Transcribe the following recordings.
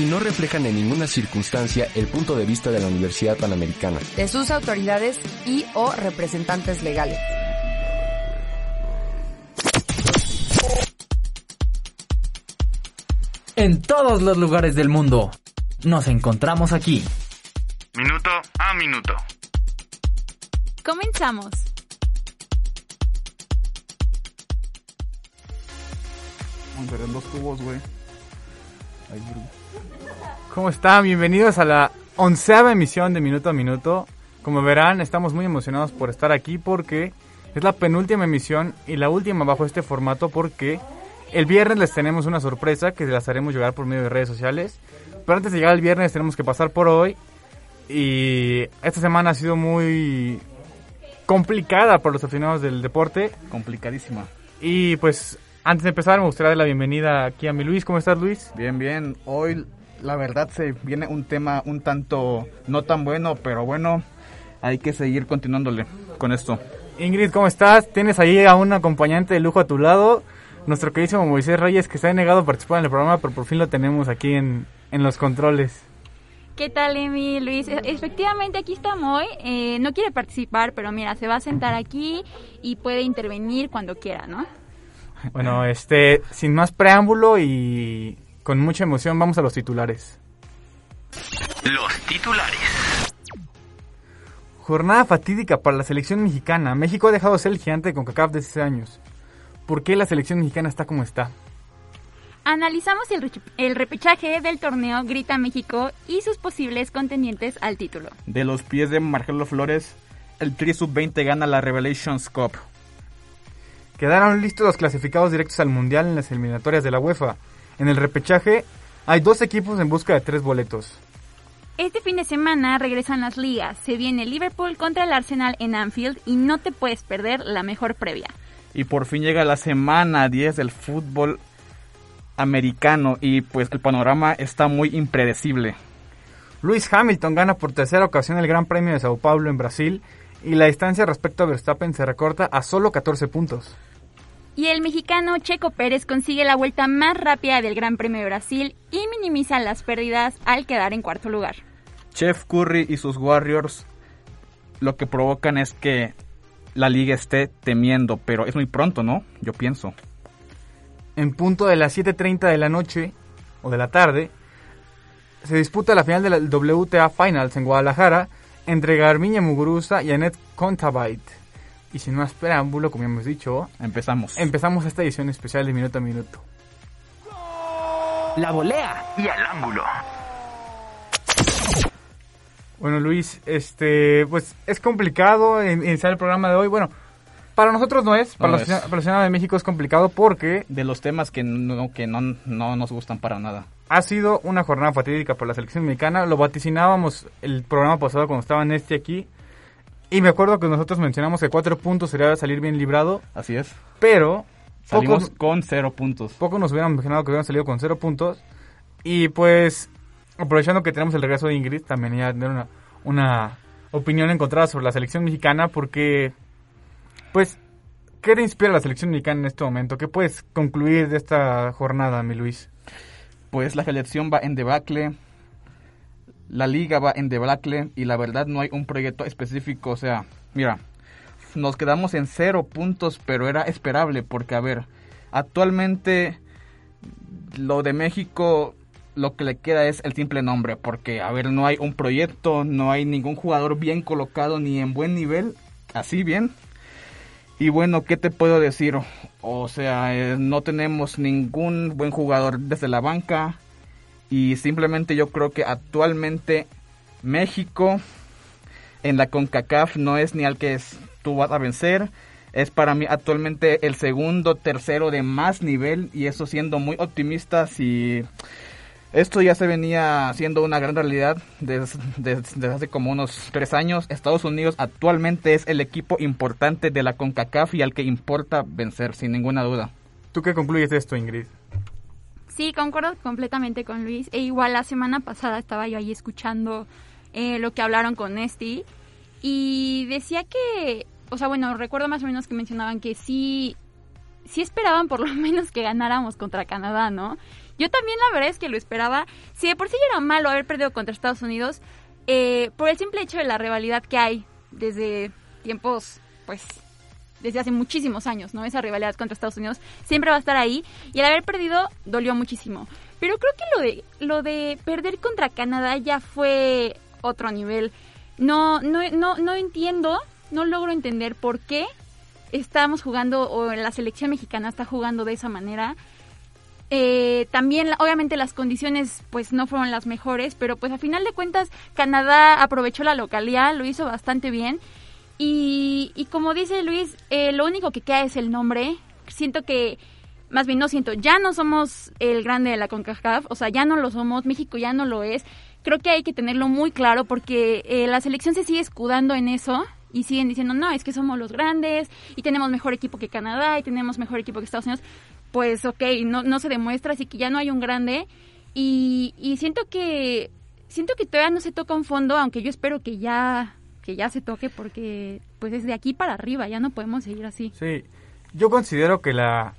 Y no reflejan en ninguna circunstancia el punto de vista de la Universidad Panamericana. De sus autoridades y o representantes legales. En todos los lugares del mundo. Nos encontramos aquí. Minuto a minuto. Comenzamos. Vamos a ver en dos tubos, güey. Ahí, güey. ¿Cómo están? Bienvenidos a la onceava emisión de Minuto a Minuto. Como verán, estamos muy emocionados por estar aquí porque es la penúltima emisión y la última bajo este formato porque el viernes les tenemos una sorpresa que las haremos llegar por medio de redes sociales. Pero antes de llegar al viernes tenemos que pasar por hoy y esta semana ha sido muy complicada para los aficionados del deporte Complicadísima. y pues antes de empezar me gustaría dar la bienvenida aquí a mi Luis. ¿Cómo estás Luis? Bien, bien. Hoy, la verdad, se viene un tema un tanto no tan bueno, pero bueno, hay que seguir continuándole con esto. Ingrid, ¿cómo estás? Tienes ahí a un acompañante de lujo a tu lado, nuestro queridísimo Moisés Reyes, que se ha negado a participar en el programa, pero por fin lo tenemos aquí en, en los controles. ¿Qué tal, Emi, Luis? E- Efectivamente, aquí estamos hoy. Eh, no quiere participar, pero mira, se va a sentar aquí y puede intervenir cuando quiera, ¿no? Bueno, este, sin más preámbulo y con mucha emoción, vamos a los titulares. Los titulares. Jornada fatídica para la selección mexicana. México ha dejado de ser el gigante con CACAF de 16 años. ¿Por qué la selección mexicana está como está? Analizamos el repechaje del torneo Grita México y sus posibles contendientes al título. De los pies de Marcelo Flores, el Tri Sub-20 gana la Revelations Cup. Quedaron listos los clasificados directos al Mundial en las eliminatorias de la UEFA. En el repechaje hay dos equipos en busca de tres boletos. Este fin de semana regresan las ligas. Se viene Liverpool contra el Arsenal en Anfield y no te puedes perder la mejor previa. Y por fin llega la semana 10 del fútbol americano y pues el panorama está muy impredecible. Lewis Hamilton gana por tercera ocasión el Gran Premio de Sao Paulo en Brasil y la distancia respecto a Verstappen se recorta a solo 14 puntos. Y el mexicano Checo Pérez consigue la vuelta más rápida del Gran Premio de Brasil y minimiza las pérdidas al quedar en cuarto lugar. Chef Curry y sus Warriors lo que provocan es que la liga esté temiendo, pero es muy pronto, ¿no? Yo pienso. En punto de las 7.30 de la noche o de la tarde se disputa la final del WTA Finals en Guadalajara entre Garbiñe Muguruza y Annette Contabite. Y sin más preámbulo, como ya hemos dicho, Empezamos. empezamos esta edición especial de Minuto a Minuto. La volea. Y al ángulo. Bueno, Luis, este, pues es complicado in- iniciar el programa de hoy. Bueno, para nosotros no es, para No los es. para de México es complicado porque de los temas que no, que no, no nos gustan para nada. ha sido una jornada fatídica por la selección mexicana. Lo vaticinábamos el programa pasado cuando estaba Nesti aquí. Y me acuerdo que nosotros mencionamos que cuatro puntos sería salir bien librado, Así es. pero Salimos pocos, con cero puntos. pocos nos hubieran imaginado que hubieran salido con cero puntos. Y pues, aprovechando que tenemos el regreso de Ingrid, también ella tener una, una opinión encontrada sobre la selección mexicana, porque, pues, ¿qué te inspira la selección mexicana en este momento? ¿Qué puedes concluir de esta jornada, mi Luis? Pues la selección va en debacle, la liga va en debacle y la verdad no hay un proyecto específico. O sea, mira, nos quedamos en cero puntos, pero era esperable porque, a ver, actualmente lo de México lo que le queda es el simple nombre, porque, a ver, no hay un proyecto, no hay ningún jugador bien colocado ni en buen nivel, así bien. Y bueno, ¿qué te puedo decir? O sea, eh, no tenemos ningún buen jugador desde la banca. Y simplemente yo creo que actualmente México en la CONCACAF no es ni al que es- tú vas a vencer. Es para mí actualmente el segundo, tercero de más nivel. Y eso siendo muy optimistas y Esto ya se venía siendo una gran realidad desde, desde hace como unos tres años. Estados Unidos actualmente es el equipo importante de la CONCACAF y al que importa vencer, sin ninguna duda. ¿Tú qué concluyes de esto, Ingrid? Sí, concuerdo completamente con Luis. E igual la semana pasada estaba yo ahí escuchando eh, lo que hablaron con Esti y decía que, o sea, bueno, recuerdo más o menos que mencionaban que sí, sí esperaban por lo menos que ganáramos contra Canadá, ¿no? Yo también la verdad es que lo esperaba. Si de por sí era malo haber perdido contra Estados Unidos, eh, por el simple hecho de la rivalidad que hay desde tiempos, pues, desde hace muchísimos años, ¿no? Esa rivalidad contra Estados Unidos siempre va a estar ahí y el haber perdido dolió muchísimo. Pero creo que lo de lo de perder contra Canadá ya fue otro nivel. No no no no entiendo, no logro entender por qué estamos jugando o la selección mexicana está jugando de esa manera. Eh, también, obviamente, las condiciones pues no fueron las mejores, pero pues a final de cuentas Canadá aprovechó la localidad, lo hizo bastante bien. Y, como dice Luis, eh, lo único que queda es el nombre. Siento que, más bien no siento, ya no somos el grande de la CONCACAF, o sea, ya no lo somos, México ya no lo es. Creo que hay que tenerlo muy claro porque eh, la selección se sigue escudando en eso y siguen diciendo, no, es que somos los grandes y tenemos mejor equipo que Canadá y tenemos mejor equipo que Estados Unidos pues ok, no, no se demuestra, así que ya no hay un grande. Y, y siento que siento que todavía no se toca un fondo, aunque yo espero que ya que ya se toque porque pues es de aquí para arriba, ya no podemos seguir así. Sí, yo considero que la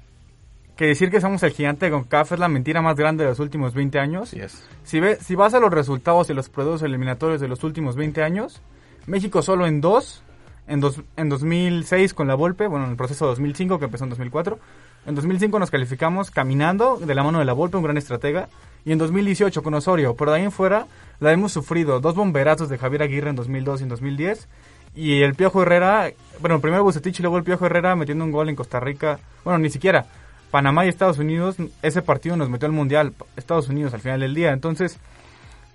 que decir que somos el gigante con CAF es la mentira más grande de los últimos 20 años. Sí es. Si, ve, si vas a los resultados y los productos eliminatorios de los últimos 20 años, México solo en dos, en, dos, en 2006 con la Volpe, bueno, en el proceso 2005 que empezó en 2004, en 2005 nos calificamos caminando de la mano de la Volpe, un gran estratega. Y en 2018 con Osorio. Pero de ahí en fuera la hemos sufrido. Dos bomberazos de Javier Aguirre en 2002 y en 2010. Y el Piojo Herrera, bueno, primero Bucetich y luego el Piojo Herrera metiendo un gol en Costa Rica. Bueno, ni siquiera. Panamá y Estados Unidos, ese partido nos metió al Mundial. Estados Unidos al final del día. Entonces,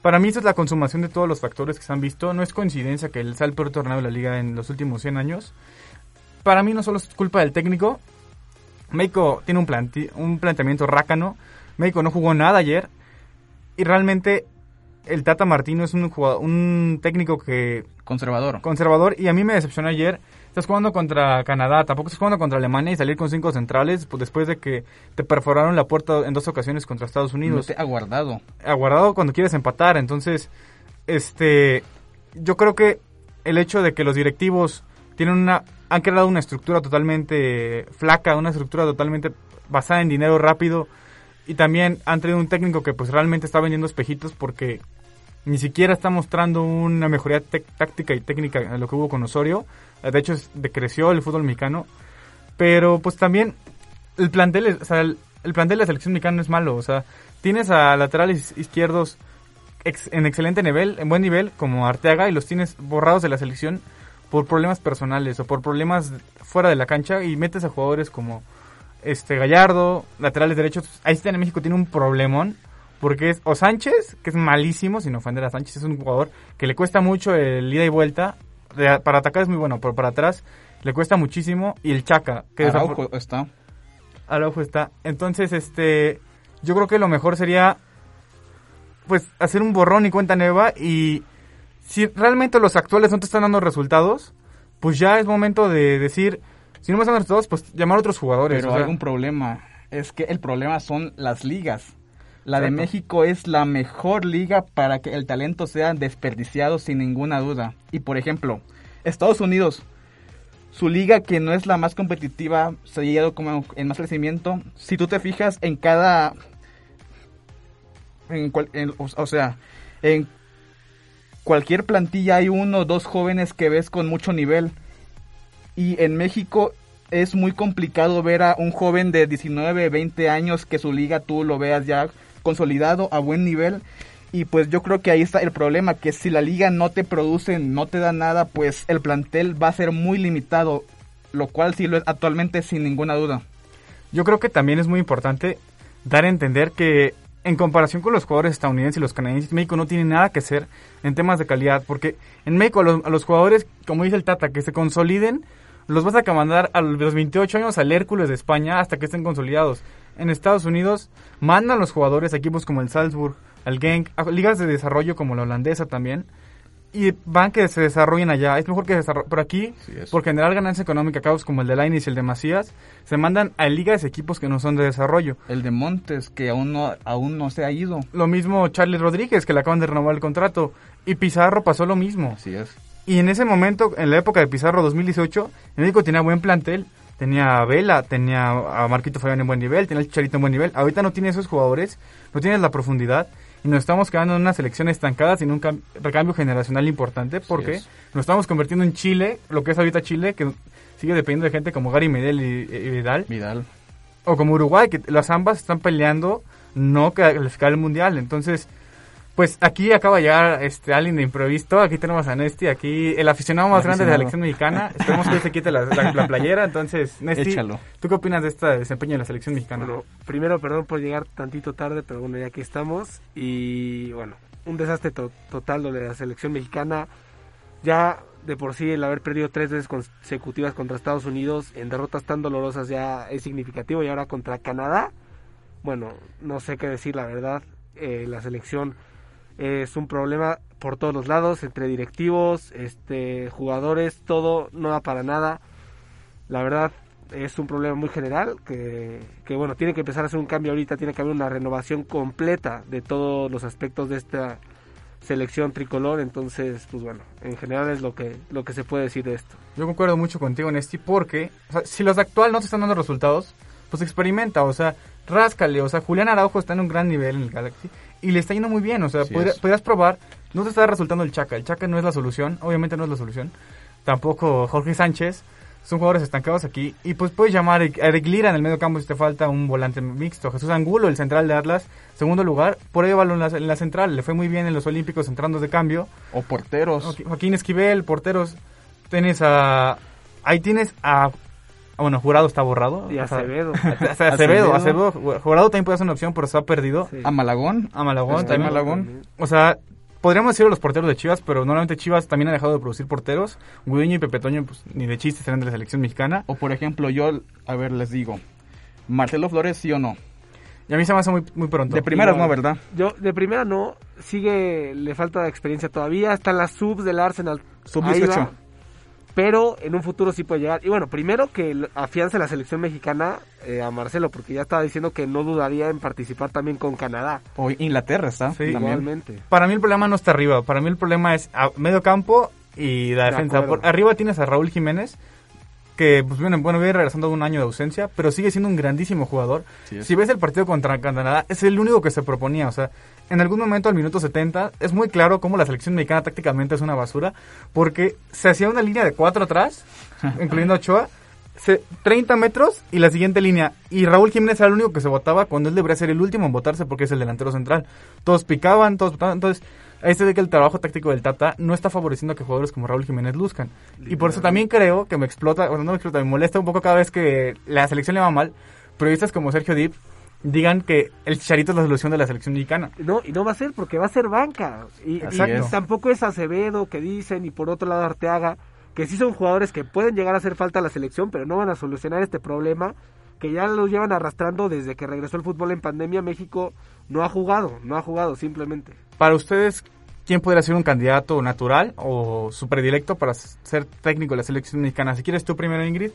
para mí esa es la consumación de todos los factores que se han visto. No es coincidencia que sea el peor torneo de la liga en los últimos 100 años. Para mí no solo es culpa del técnico, México tiene un, planti un planteamiento rácano. México no jugó nada ayer. Y realmente el Tata Martino es un, jugador, un técnico que... Conservador. Conservador. Y a mí me decepcionó ayer. Estás jugando contra Canadá, tampoco estás jugando contra Alemania y salir con cinco centrales pues, después de que te perforaron la puerta en dos ocasiones contra Estados Unidos. No te aguardado. Aguardado cuando quieres empatar. Entonces, este... Yo creo que el hecho de que los directivos tienen una han creado una estructura totalmente flaca, una estructura totalmente basada en dinero rápido y también han traído un técnico que pues realmente está vendiendo espejitos porque ni siquiera está mostrando una mejoría táctica y técnica en lo que hubo con Osorio. De hecho, decreció el fútbol mexicano. Pero pues también el plantel, o sea, el, plantel de la selección mexicana es malo. O sea, tienes a laterales izquierdos en excelente nivel, en buen nivel, como Arteaga, y los tienes borrados de la selección por problemas personales o por problemas fuera de la cancha y metes a jugadores como este Gallardo, laterales derechos. Ahí está en México tiene un problemón porque es o Sánchez, que es malísimo, sin ofender a Sánchez, es un jugador que le cuesta mucho el ida y vuelta. para atacar es muy bueno, pero para atrás le cuesta muchísimo y el Chaca, que Araujo está. Araujo está. Entonces, este yo creo que lo mejor sería pues hacer un borrón y cuenta nueva y si realmente los actuales no te están dando resultados, pues ya es momento de decir, si no me están dando resultados, pues llamar a otros jugadores. Pero hay un problema, es que el problema son las ligas. La de México es la mejor liga para que el talento sea desperdiciado sin ninguna duda. Y por ejemplo, Estados Unidos, su liga que no es la más competitiva, se ha llegado como en más crecimiento. Si tú te fijas en cada... En, o sea, en cualquier plantilla hay uno o dos jóvenes que ves con mucho nivel. Y en México es muy complicado ver a un joven de 19, 20 años que su liga tú lo veas ya consolidado a buen nivel. Y pues yo creo que ahí está el problema, que si la liga no te produce, no te da nada, pues el plantel va a ser muy limitado, lo cual sí lo es actualmente sin ninguna duda. Yo creo que también es muy importante dar a entender que en comparación con los jugadores estadounidenses y los canadienses, México no tiene nada que hacer en temas de calidad, porque en México a los, jugadores, como dice el Tata, que se consoliden, los vas a mandar a los 28 años al Hércules de España hasta que estén consolidados. En Estados Unidos mandan los jugadores a equipos como el Salzburg al Genk, a ligas de desarrollo como la holandesa también. Y van que se desarrollen allá. Es mejor que se desarrollen. Pero aquí, por generar ganancia económica, casos como el de Lainis y el de Macías, se mandan a ligas de equipos que no son de desarrollo. El de Montes, que aún no, aún no se ha ido. Lo mismo Charlie Rodríguez, que le acaban de renovar el contrato. Y Pizarro pasó lo mismo. Así es. Y en ese momento, en la época de Pizarro 2018, el México tenía buen plantel. Tenía a Vela, tenía a Marquito Fabián en buen nivel, tenía al Chicharito en buen nivel. Ahorita no tiene esos jugadores, no tiene la profundidad. Y nos estamos quedando en una selección estancada sin un cam- recambio generacional importante porque es. nos estamos convirtiendo en Chile, lo que es ahorita Chile, que sigue dependiendo de gente como Gary Medel y, y Vidal. Vidal. O como Uruguay, que las ambas están peleando no calificar el mundial. Entonces, pues aquí acaba de llegar este alguien de imprevisto. Aquí tenemos a Nesti, aquí el aficionado más El grande de la selección mexicana. Esperemos que él se quite la, la- la playera. Entonces, Nesti, Échalo. ¿tú qué opinas de este desempeño de la selección mexicana? Bueno, primero, perdón por llegar tantito tarde, pero bueno, ya aquí estamos. Y bueno, un desastre to- total lo de la selección mexicana. Ya de por sí el haber perdido tres veces consecutivas contra Estados Unidos en derrotas tan dolorosas ya es significativo. Y ahora contra Canadá, bueno, no sé qué decir, la verdad. Eh, la selección es un problema por todos los lados, entre directivos, este, jugadores, todo no da para nada. La verdad es un problema muy general que, que, bueno, tiene que empezar a hacer un cambio ahorita, tiene que haber una renovación completa de todos los aspectos de esta selección tricolor, entonces, pues bueno, en general es lo que lo que se puede decir de esto. Yo concuerdo mucho contigo, Nesti, porque o sea, si los de actual no te están dando resultados, pues experimenta, o sea, ráscale, o sea, Julián Araujo está en un gran nivel en el Galaxy y le está yendo muy bien, o sea, podrías probar, no te está resultando el Chaca, el Chaca no es la solución, obviamente no es la solución, tampoco Jorge Sánchez, son jugadores estancados aquí, y pues puedes llamar a Eric Lira en el medio campo si te falta un volante mixto, Jesús Angulo, el central de Atlas, segundo lugar, por ahí en la, en la central, le fue muy bien en los Olímpicos entrando de cambio, O porteros. Jo- Joaquín Esquivel, porteros. Tienes a. Ahí tienes a. ah, Bueno, Jurado está borrado. Y O sea, Acevedo. Acevedo, Acevedo. Acevedo. Jurado también puede ser una opción, pero está perdido. Sí. A Malagón. A Malagón Está también. Malagón. O sea, podríamos decir los porteros de Chivas, pero normalmente Chivas también ha dejado de producir porteros. Gudiño y Pepe Toño, pues ni de chistes serán de la selección mexicana. O por ejemplo, yo, a ver, les digo. Marcelo Flores, sí o no. Y a mí se me hace muy, muy pronto. De primeras Igual. no, ¿verdad? Yo de primera no, sigue, le falta experiencia todavía, están las subs del Arsenal. Sub ahí 18. Pero en un futuro sí puede llegar. Y bueno, primero que afiance la selección mexicana eh, a Marcelo, porque ya estaba diciendo que no dudaría en participar también con Canadá. O Inglaterra está. Sí. Igualmente. Para mí el problema no está arriba. Para mí el problema es a medio campo y la De defensa. Por arriba tienes a Raúl Jiménez, que pues bueno, bueno, viene regresando de un año de ausencia, pero sigue siendo un grandísimo jugador. Sí si ves el partido contra Canadá, es el único que se proponía. O sea, en algún momento al minuto 70 es muy claro cómo la selección mexicana tácticamente es una basura, porque se hacía una línea de cuatro atrás, incluyendo a Ochoa. se- 30 metros y la siguiente línea. Y Raúl Jiménez era el único que se votaba cuando él debería ser el último en votarse porque es el delantero central. Todos picaban, todos votaban. Entonces, ahí se ve que el trabajo táctico del Tata no está favoreciendo que jugadores como Raúl Jiménez luzcan. Y por eso también creo que me explota, bueno, no me explota, me molesta un poco cada vez que la selección le va mal. Periodistas como Sergio Dip digan que el Chicharito es la solución de la selección mexicana. No, y no va a ser porque va a ser banca. Y, y tampoco es Acevedo que dicen, y por otro lado Arteaga, que sí son jugadores que pueden llegar a hacer falta a la selección, pero no van a solucionar este problema que ya los llevan arrastrando desde que regresó el fútbol en pandemia. México no ha jugado, no ha jugado simplemente. Para ustedes, ¿quién podría ser un candidato natural o su predilecto para ser técnico de la selección mexicana? Si quieres tú primero, Ingrid.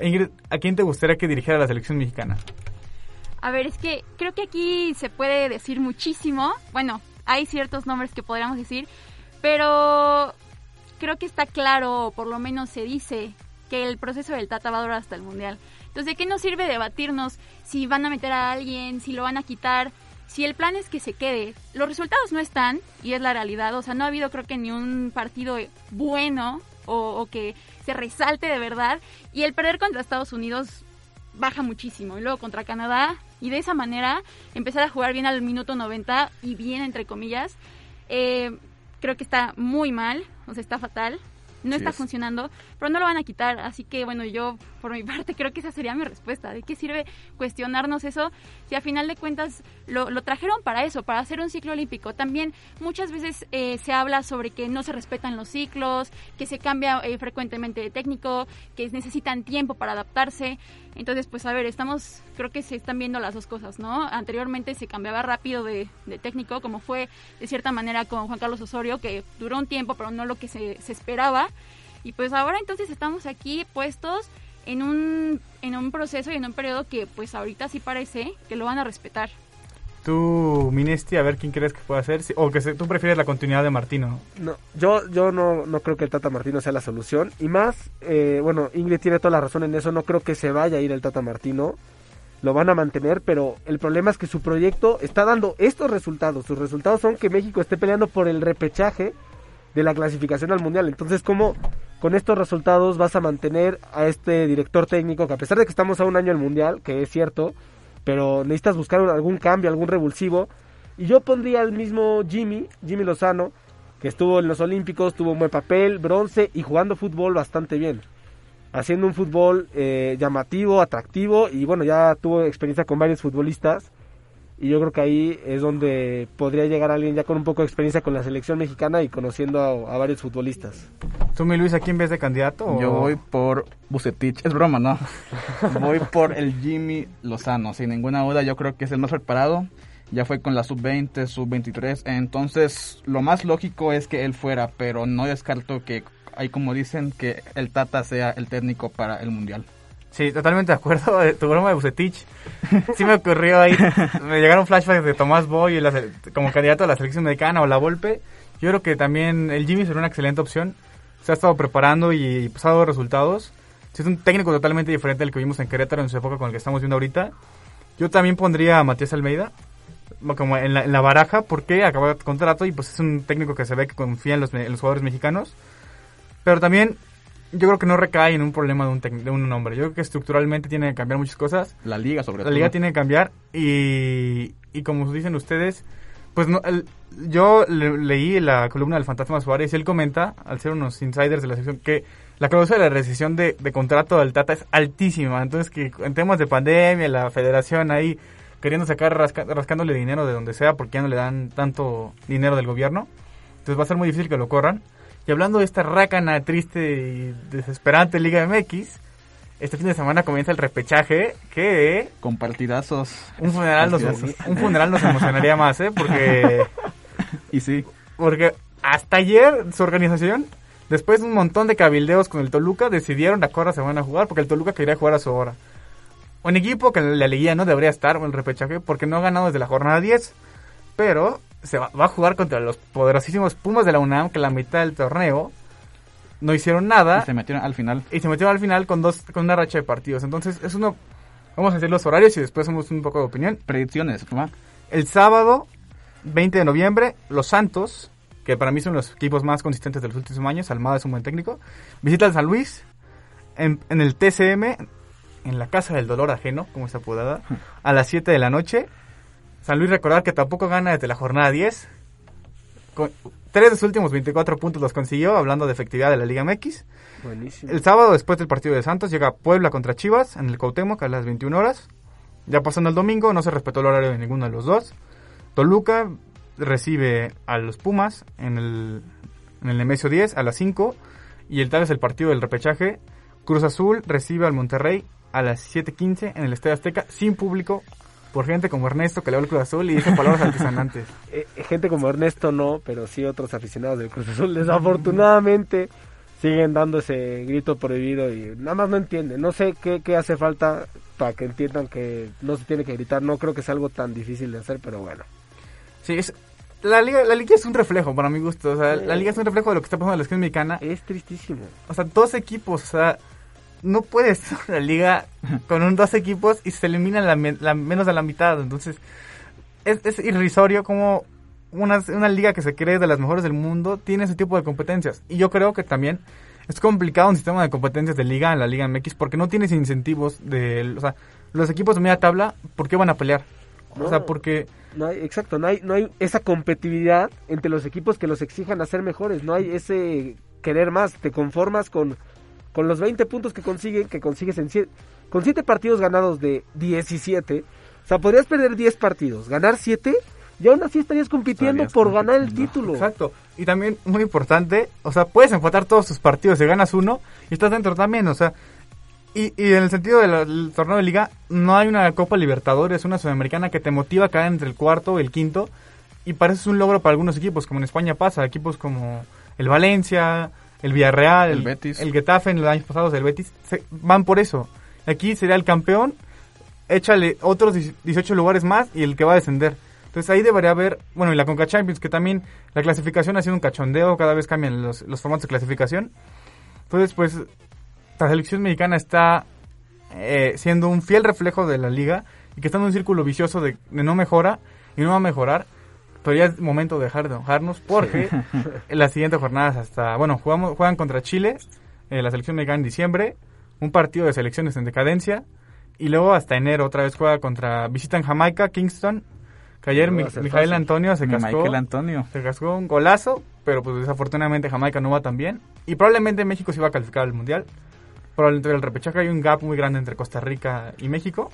Ingrid, ¿a quién te gustaría que dirigiera la selección mexicana? A ver, es que creo que aquí se puede decir muchísimo. Bueno, hay ciertos nombres que podríamos decir, pero creo que está claro, o por lo menos se dice, que el proceso del Tata va a durar hasta el Mundial. Entonces, ¿de qué nos sirve debatirnos si van a meter a alguien, si lo van a quitar? Si el plan es que se quede, los resultados no están, y es la realidad, o sea, no ha habido creo que ni un partido bueno o, o que se resalte de verdad, y el perder contra Estados Unidos baja muchísimo. Y luego contra Canadá. Y de esa manera empezar a jugar bien al minuto 90 y bien entre comillas. eh, creo que está muy mal, o sea, está fatal. no Sí está es. funcionando, pero no lo van a quitar. Así que, bueno, yo por mi parte creo que esa sería mi respuesta. ¿De qué sirve cuestionarnos eso si a final de cuentas lo, lo trajeron para eso, para hacer un ciclo olímpico? También muchas veces eh, se habla sobre que no se respetan los ciclos, que se cambia eh, frecuentemente de técnico, que necesitan tiempo para adaptarse. Entonces, pues a ver, estamos, creo que se están viendo las dos cosas, ¿no? Anteriormente se cambiaba rápido de, de técnico, como fue de cierta manera con Juan Carlos Osorio, que duró un tiempo, pero no lo que se, se esperaba. Y pues ahora entonces estamos aquí puestos en un, en un proceso y en un periodo que pues ahorita sí parece que lo van a respetar. Tú, Minesti, a ver quién crees que pueda ser. Si- O que se- tú prefieres la continuidad de Martino. No, yo, yo no, no creo que el Tata Martino sea la solución. Y más, eh, bueno, Ingrid tiene toda la razón en eso. No creo que se vaya a ir el Tata Martino. Lo van a mantener, pero el problema es que su proyecto está dando estos resultados. Sus resultados son que México esté peleando por el repechaje de la clasificación al Mundial. Entonces, ¿cómo con estos resultados vas a mantener a este director técnico que a pesar de que estamos a un año del Mundial, que es cierto, pero necesitas buscar algún cambio, algún revulsivo? Y yo pondría al mismo Jimmy, Jimmy Lozano, que estuvo en los Olímpicos, tuvo un buen papel, bronce y jugando fútbol bastante bien. Haciendo un fútbol eh, llamativo, atractivo y bueno, ya tuvo experiencia con varios futbolistas. Y yo creo que ahí es donde podría llegar alguien ya con un poco de experiencia con la selección mexicana y conociendo a, a varios futbolistas. ¿Tú, mi Luis, aquí en vez de candidato? o- Yo voy por Bucetich. Es broma, ¿no? voy por el Jimmy Lozano. Sin ninguna duda, yo creo que es el más preparado. Ya fue con la sub-20, sub-23. Entonces, lo más lógico es que él fuera, pero no descarto que, hay como dicen, que el Tata sea el técnico para el Mundial. Sí, totalmente de acuerdo. Tu broma de Bucetich. Sí me ocurrió ahí. Me llegaron flashbacks de Tomás Boy la como candidato a la selección mexicana o la Volpe. Yo creo que también el Jimmy sería una excelente opción. Se ha estado preparando y pues, ha dado resultados. Sí, es un técnico totalmente diferente al que vimos en Querétaro en su época con el que estamos viendo ahorita. Yo también pondría a Matías Almeida como en la, en la baraja porque acaba de contrato y pues es un técnico que se ve que confía en los, en los jugadores mexicanos. Pero también yo creo que no recae en un problema de un, de un hombre. Yo creo que estructuralmente tiene que cambiar muchas cosas. La liga, sobre La todo. liga tiene que cambiar y, y como dicen ustedes, pues no, el- yo le- leí la columna del Fantasma Suárez y él comenta, al ser unos insiders de la sección, que la causa de la rescisión de, de contrato del Tata es altísima. Entonces que en temas de pandemia, la federación ahí queriendo sacar, rasca- rascándole dinero de donde sea porque ya no le dan tanto dinero del gobierno. Entonces va a ser muy difícil que lo corran. Y hablando de esta rácana triste y desesperante Liga MX, este fin de semana comienza el repechaje que Con partidazos. un funeral nos, Partidazos. un funeral nos emocionaría más, ¿eh? Porque, Y sí, porque hasta ayer su organización, después de un montón de cabildeos con el Toluca, decidieron a qué hora se van a jugar porque el Toluca quería jugar a su hora. Un equipo que en la liguilla no debería estar en el repechaje porque no ha ganado desde la jornada 10, pero se va, va a jugar contra los poderosísimos Pumas de la UNAM que la mitad del torneo no hicieron nada y se metieron al final. y se metió al final con dos con una racha de partidos. Entonces, es uno vamos a decir los horarios y después hacemos un poco de opinión. Predicciones, ¿va? El sábado 20 de noviembre, Los Santos, que para mí son los equipos más consistentes de los últimos años, Almada es un buen técnico, visita al San Luis en, en el TCM en la Casa del Dolor Ajeno, como está apodada, a las 7 de la noche. San Luis recordar que tampoco gana desde la jornada 10. Con, tres de sus últimos 24 puntos los consiguió, hablando de efectividad de la Liga MX. Buenísimo. El sábado, después del partido de Santos, llega Puebla contra Chivas en el Cuauhtémoc a las 21 horas. Ya pasando el domingo, no se respetó el horario de ninguno de los dos. Toluca recibe a los Pumas en el, en el Nemesio 10 a las 5. Y el tal es el partido del repechaje. Cruz Azul recibe al Monterrey a las 7.15 en el Estadio Azteca sin público por gente como Ernesto que le va al Cruz Azul y dice palabras altisonantes. Eh, gente como Ernesto no, pero sí otros aficionados del Cruz Azul desafortunadamente siguen dando ese grito prohibido y nada más no entienden. No sé qué, qué hace falta para que entiendan que no se tiene que gritar. No creo que sea algo tan difícil de hacer, pero bueno. Sí, es, la, liga, la liga es un reflejo para mi gusto. O sea, la liga es un reflejo de lo que está pasando en la esquina mexicana. Es tristísimo. O sea, dos equipos, o sea, no puedes la liga con un dos equipos y se elimina la, me- la- menos de la mitad. Entonces, es, es irrisorio como una, una liga que se cree de las mejores del mundo tiene ese tipo de competencias. Y yo creo que también es complicado un sistema de competencias de liga en la Liga MX porque no tienes incentivos de... O sea, los equipos de media tabla, ¿por qué van a pelear? O sea, porque... No hay, exacto, no hay, no hay esa competitividad entre los equipos que los exijan a ser mejores. No hay ese querer más, te conformas con, con los 20 puntos que consiguen, que consigues en siete, con 7 partidos ganados de 17. O sea, podrías perder 10 partidos, ganar 7 y aún así estarías compitiendo Estarías por ganar el título. Exacto. Y también, muy importante, o sea, puedes empatar todos tus partidos y ganas uno y estás dentro también, o sea. Y, y en el sentido del torneo de liga, no hay una Copa Libertadores, una Sudamericana que te motiva a caer entre el cuarto y el quinto. Y parece es un logro para algunos equipos, como en España pasa, equipos como el Valencia, el Villarreal, El Betis. el Getafe en los años pasados, el Betis, se- van por eso. Aquí sería el campeón, échale otros 18 lugares más y el que va a descender. Entonces ahí debería haber, bueno, y la Conca Champions, que también la clasificación ha sido un cachondeo, cada vez cambian los, los formatos de clasificación. Entonces, pues, la selección mexicana está eh, siendo un fiel reflejo de la liga y que está en un círculo vicioso de, de no mejora y no va a mejorar. Pero ya es momento de dejar de enojarnos porque en las siguientes jornadas hasta, bueno, jugamos, juegan contra Chile, eh, la selección mexicana en diciembre, un partido de selecciones en decadencia y luego hasta enero otra vez juega contra, visitan Jamaica, Kingston, que ayer No Mijael. Antonio se cascó. Antonio. Se cascó un golazo, pero pues desafortunadamente Jamaica no va tan bien. Y probablemente México se va a calificar al Mundial. Probablemente el repechaje hay un gap muy grande entre Costa Rica y México.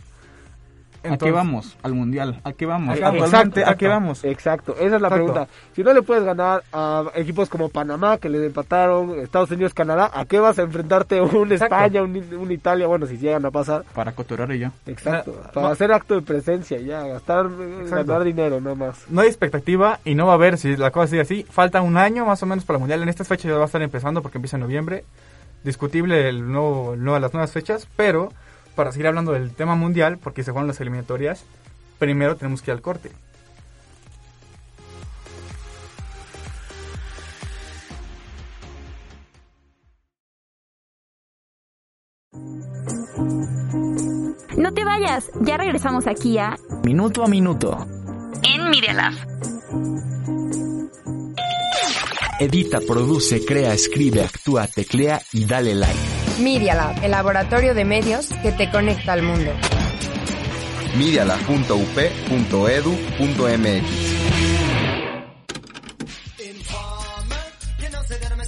¿A qué vamos? Al mundial. ¿A qué vamos? Exacto, Actualmente, ¿a exacto. qué vamos? Exacto, esa es la Exacto. pregunta. Si no le puedes ganar a equipos como Panamá, que le empataron, Estados Unidos, Canadá, ¿a qué vas a enfrentarte un Exacto. España, un, un Italia? Bueno, si llegan a pasar. Para coturar y ya. Exacto, para no. hacer acto de presencia, ya, gastar, eh, Exacto. ganar dinero, nada más. No hay expectativa y no va a haber si la cosa sigue así. Falta un año más o menos para el Mundial. En estas fechas ya va a estar empezando porque empieza en noviembre. Discutible el nuevo, el nuevo- las nuevas fechas, pero para seguir hablando del tema mundial, porque se juegan las eliminatorias, primero tenemos que ir al corte. No te vayas, ya regresamos aquí a Minuto a minuto. En Media Lab. Edita, produce, crea, escribe, actúa, teclea y dale like. Media Lab, el laboratorio de medios que te conecta al mundo. mediala.up.edu.mx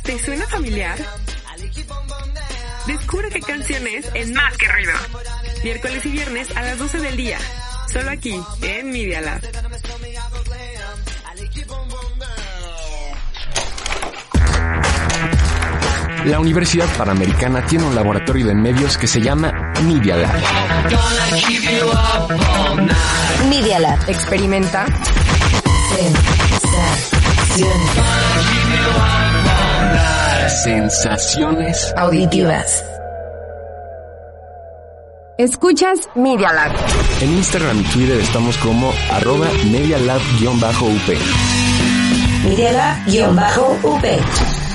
¿Te suena familiar? Descubre qué canciones en Más que Ruido. Miércoles y viernes a las 12 del día. Solo aquí, en Media Lab. La Universidad Panamericana tiene un laboratorio de medios que se llama Media Lab. Media Lab. Experimenta. Sensaciones Auditivas. Escuchas Media Lab. En Instagram y Twitter estamos como arroba medialab-up. Media Lab-UP.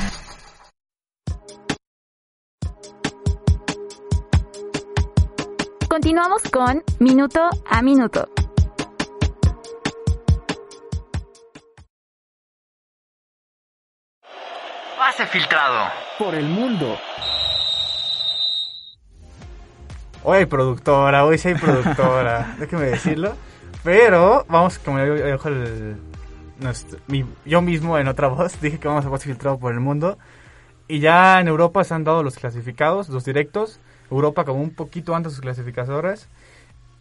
Continuamos con Minuto a Minuto. Pase filtrado. Por el mundo. Hoy hay productora, hoy sí hay productora, déjeme decirlo. Pero vamos, como yo dijo el, nuestro- mi- yo mismo en otra voz, dije que vamos a pase filtrado por el mundo. Y ya en Europa se han dado los clasificados, los directos. Europa como un poquito antes de sus clasificadoras.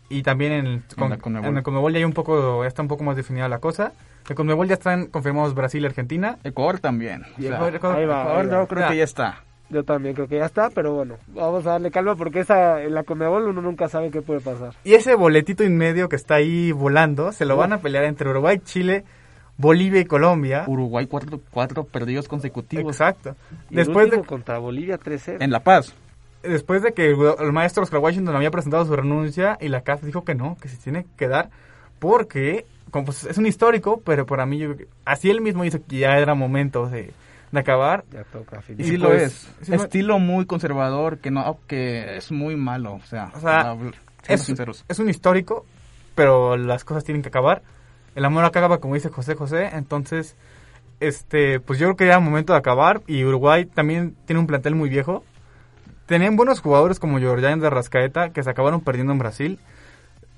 Y también en el, con- Conmebol. en el Conmebol ya, hay un poco, ya está un poco más definida la cosa. En el Conmebol ya están confirmados Brasil y Argentina. Ecuador también. Y sea, Ecuador- Ecuador- ahí va, Ecuador ahí yo va. creo Ya. que ya está. Yo también creo que ya está, pero bueno, vamos a darle calma porque esa en la Conmebol uno nunca sabe qué puede pasar. Y ese boletito en medio que está ahí volando, se lo van a pelear entre Uruguay, Chile, Bolivia y Colombia. Uruguay cuatro, cuatro perdidos consecutivos. Exacto. Y Después el de, contra Bolivia 3-0. En La Paz. Después de que el maestro Oscar Washington había presentado su renuncia y la CAF dijo que no, que se tiene que dar porque como pues, es un histórico, pero para mí yo- así él mismo dice que ya era momento de, de acabar. Ya toca, Y sí lo es. sí Estilo muy conservador que no que es muy malo. O sea, O es, sinceros. es un histórico, pero las cosas tienen que acabar. El amor acaba, como dice José José. Entonces, este, pues yo creo que ya era momento de acabar. Y Uruguay también tiene un plantel muy viejo. Tenían buenos jugadores como Jordan de Rascaeta, que se acabaron perdiendo en Brasil.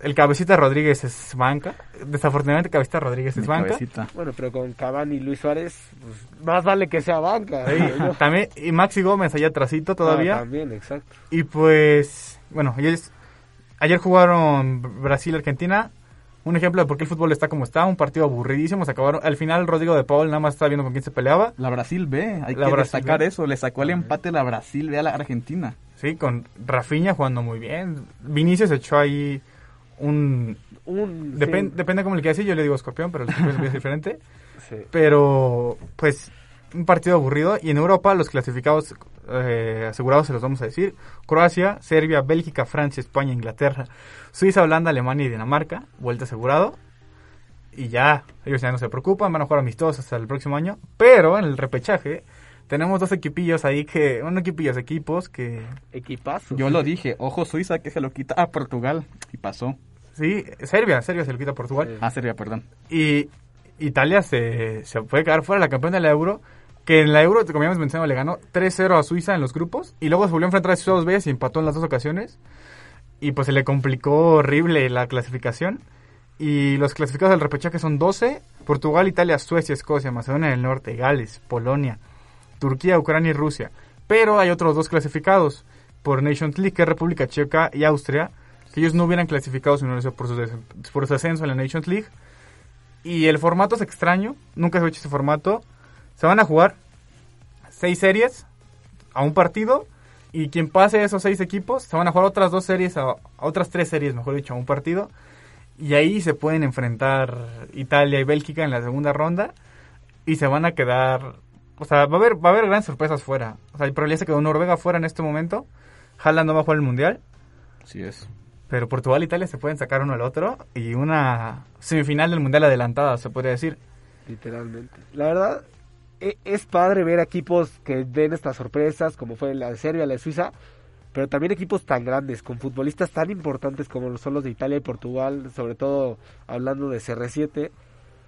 el Cabecita Rodríguez es banca. Desafortunadamente Cabecita Rodríguez es Mi banca. cabecita. Bueno, pero con Cavani y Luis Suárez, pues, más vale que sea banca. También, y Maxi Gómez allá atrasito todavía. Ah, también, exacto. Y pues, bueno, ayer, ayer jugaron Brasil-Argentina. Un ejemplo de por qué el fútbol está como está. Un partido aburridísimo. Se acabaron. Al final, Rodrigo de Paul nada más estaba viendo con quién se peleaba. La Brasil B, hay La que Brasil destacar B. eso. Le sacó el empate la Brasil B a la Argentina. Sí, con Rafinha jugando muy bien. Vinicius echó ahí un... Un, Depen- sí, Depende cómo le quiera decir. Yo le digo escorpión, pero el escorpión es diferente. sí. Pero, pues, un partido aburrido. Y en Europa, los clasificados eh, asegurados se los vamos a decir. Croacia, Serbia, Bélgica, Francia, España, Inglaterra, Suiza, Holanda, Alemania y Dinamarca. Vuelta asegurado. Y ya, ellos ya no se preocupan, van a jugar amistosos hasta el próximo año. Pero en el repechaje tenemos dos equipillos ahí que... Un equipillos, equipos que... Equipazo. Yo lo dije, ojo Suiza que se lo quita a Portugal. Y pasó. Sí, Serbia, Serbia se lo quita a Portugal. Sí. A Serbia, perdón. Y Italia se, se puede quedar fuera la campeona de la Euro. Que en la Euro, como ya hemos mencionado, le ganó 3-0 a Suiza en los grupos. Y luego se volvió a enfrentar a Suiza dos veces y empató en las dos ocasiones. Y pues se le complicó horrible la clasificación. Y los clasificados del repechaje son 12. Portugal, Italia, Suecia, Escocia, Macedonia del Norte, Gales, Polonia, Turquía, Ucrania y Rusia. Pero hay otros dos clasificados por Nations League, que es República Checa y Austria. Que ellos no hubieran clasificado si no por su, por su ascenso en la Nations League. Y el formato es extraño, nunca se ha hecho ese formato. Se van a jugar seis series a un partido y quien pase esos seis equipos se van a jugar otras dos series, a, a otras tres series, mejor dicho, a un partido. Y ahí se pueden enfrentar Italia y Bélgica en la segunda ronda y se van a quedar, o sea, va a haber, va a haber grandes sorpresas fuera. O sea, el probabilidad se quedó Noruega fuera en este momento. Haaland no va a jugar el mundial. Así es. Pero Portugal e Italia se pueden sacar uno al otro y una semifinal del mundial adelantada, se podría decir. Literalmente. La verdad, es padre ver equipos que den estas sorpresas, como fue la de Serbia, la de Suiza, pero también equipos tan grandes, con futbolistas tan importantes como son los de Italia y Portugal, sobre todo hablando de CR7.